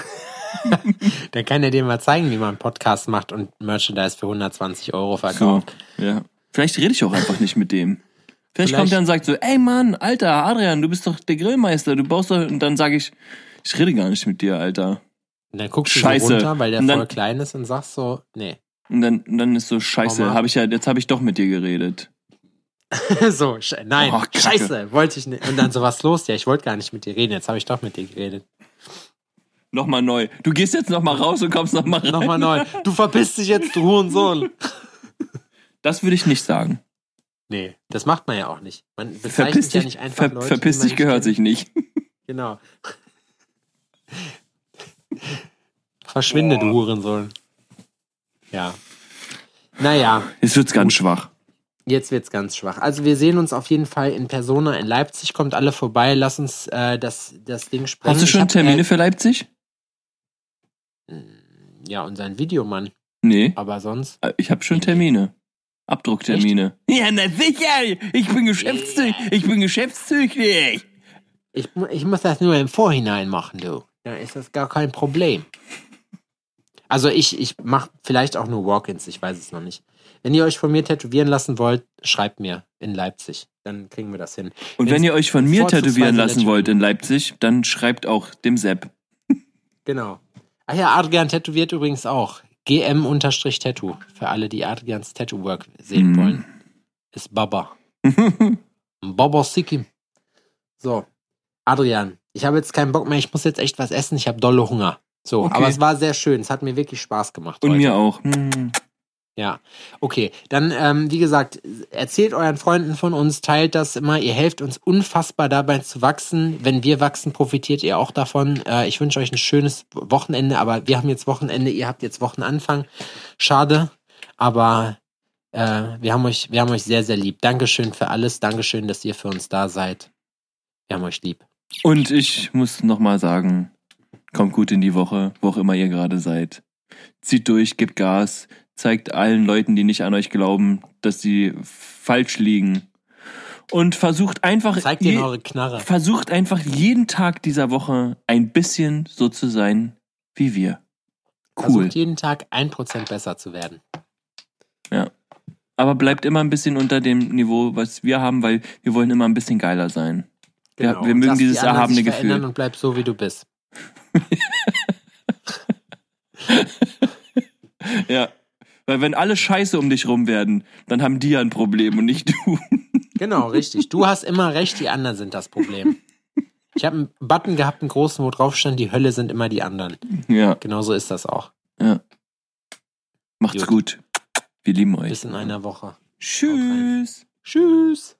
Speaker 2: Dann kann er dir mal zeigen, wie man einen Podcast macht und Merchandise für 120 Euro
Speaker 1: So,
Speaker 2: verkauft.
Speaker 1: ja. Vielleicht rede ich auch einfach nicht mit dem. Vielleicht,
Speaker 2: Vielleicht-
Speaker 1: kommt er und sagt so, ey Mann, Alter, Adrian, du bist doch der Grillmeister, du baust doch und dann sage ich, ich rede gar nicht mit dir, Alter.
Speaker 2: Und dann guckst du
Speaker 1: Scheiße.
Speaker 2: so runter, weil der
Speaker 1: dann-
Speaker 2: voll klein ist und sagst so, nee.
Speaker 1: Und dann und dann ist so scheiße, habe ich ja jetzt habe ich doch mit dir geredet.
Speaker 2: so, sche nein,
Speaker 1: Oh,
Speaker 2: scheiße, wollte ich nicht. Und dann so, was los? Ja, ich wollte gar nicht mit dir reden, jetzt habe ich doch mit dir geredet.
Speaker 1: Nochmal neu. Du gehst jetzt nochmal raus und kommst nochmal rein.
Speaker 2: Nochmal neu. Du verpisst dich jetzt, du Hurensohn.
Speaker 1: Das würde ich nicht sagen.
Speaker 2: Nee, das macht man ja auch nicht. Man bezeichnet
Speaker 1: Verpiss
Speaker 2: ja
Speaker 1: dich,
Speaker 2: nicht einfach
Speaker 1: ver,
Speaker 2: Leute,
Speaker 1: verpiss dich gehört sich nicht.
Speaker 2: Genau. Verschwinde, du
Speaker 1: Boah.
Speaker 2: Hurensohn. Ja. Naja,
Speaker 1: Jetzt wird's ganz schwach.
Speaker 2: jetzt wird's ganz schwach. Also wir sehen uns auf jeden Fall in Persona in Leipzig. Kommt alle vorbei. Lass uns äh, das, das Ding sprengen.
Speaker 1: Hast du schon
Speaker 2: hab,
Speaker 1: Termine für Leipzig?
Speaker 2: Äh, ja, und sein Videomann.
Speaker 1: Nee,
Speaker 2: Aber sonst.
Speaker 1: äh, ich habe schon Termine. Abdrucktermine. Ja, na sicher. Ich bin geschäftstüchtig. Ich bin geschäftstüchtig.
Speaker 2: Ich, ich muss das nur im Vorhinein machen, du. Dann ist das gar kein Problem. Also ich, ich mache vielleicht auch nur Walk-ins, ich weiß es noch nicht. Wenn ihr euch von mir tätowieren lassen wollt, schreibt mir in Leipzig. Dann kriegen wir das hin.
Speaker 1: Und wenn
Speaker 2: Wenn's
Speaker 1: ihr euch von mir tätowieren lassen wollt in Leipzig, dann schreibt auch dem Sepp.
Speaker 2: Genau. Ach ja, Adrian tätowiert übrigens auch. GM-Tattoo. Für alle, die Adrians Tattoo-Work sehen
Speaker 1: Mhm.
Speaker 2: wollen. Ist Baba. Baba Sikim. So. Adrian, ich habe jetzt keinen Bock mehr. Ich muss jetzt echt was essen. Ich habe dolle Hunger. So,
Speaker 1: Okay.
Speaker 2: aber es war sehr schön. Es hat mir wirklich Spaß gemacht.
Speaker 1: Und
Speaker 2: heute.
Speaker 1: mir auch. Hm.
Speaker 2: Ja, okay. Dann, ähm, wie gesagt, erzählt euren Freunden von uns, teilt das immer. Ihr helft uns unfassbar dabei zu wachsen. Wenn wir wachsen, profitiert ihr auch davon. Äh, ich wünsche euch ein schönes Wochenende, aber wir haben jetzt Wochenende, ihr habt jetzt Wochenanfang. Schade, aber äh, wir, haben euch, wir haben euch sehr, sehr lieb. Dankeschön für alles. Dankeschön, dass ihr für uns da seid. Wir haben euch lieb.
Speaker 1: Und ich muss nochmal sagen, kommt gut in die Woche, wo auch immer ihr gerade seid. Zieht durch, gebt Gas, zeigt allen Leuten, die nicht an euch glauben, dass sie falsch liegen. Und versucht einfach,
Speaker 2: Zeigt ihnen eure Knarre.
Speaker 1: versucht einfach jeden Tag dieser Woche ein bisschen so zu sein wie wir. Cool.
Speaker 2: Versucht jeden Tag ein Prozent besser zu werden.
Speaker 1: Aber bleibt immer ein bisschen unter dem Niveau, was wir haben, weil wir wollen immer ein bisschen geiler sein. Ja, wir
Speaker 2: Genau. Und
Speaker 1: mögen
Speaker 2: die
Speaker 1: dieses
Speaker 2: anderen
Speaker 1: erhabene Gefühl.
Speaker 2: Und bleib so, wie du bist.
Speaker 1: Ja. Weil wenn alle scheiße um dich rum werden, dann haben die ja ein Problem und nicht du.
Speaker 2: Genau, richtig. Du hast immer recht, die anderen sind das Problem. Ich habe einen Button gehabt, einen großen, wo drauf stand, die Hölle sind immer die anderen.
Speaker 1: Ja,
Speaker 2: Genauso ist das auch.
Speaker 1: ja. Macht's
Speaker 2: Gut.
Speaker 1: gut. Wir lieben euch.
Speaker 2: Bis in einer Woche.
Speaker 1: Tschüss.
Speaker 2: Tschüss.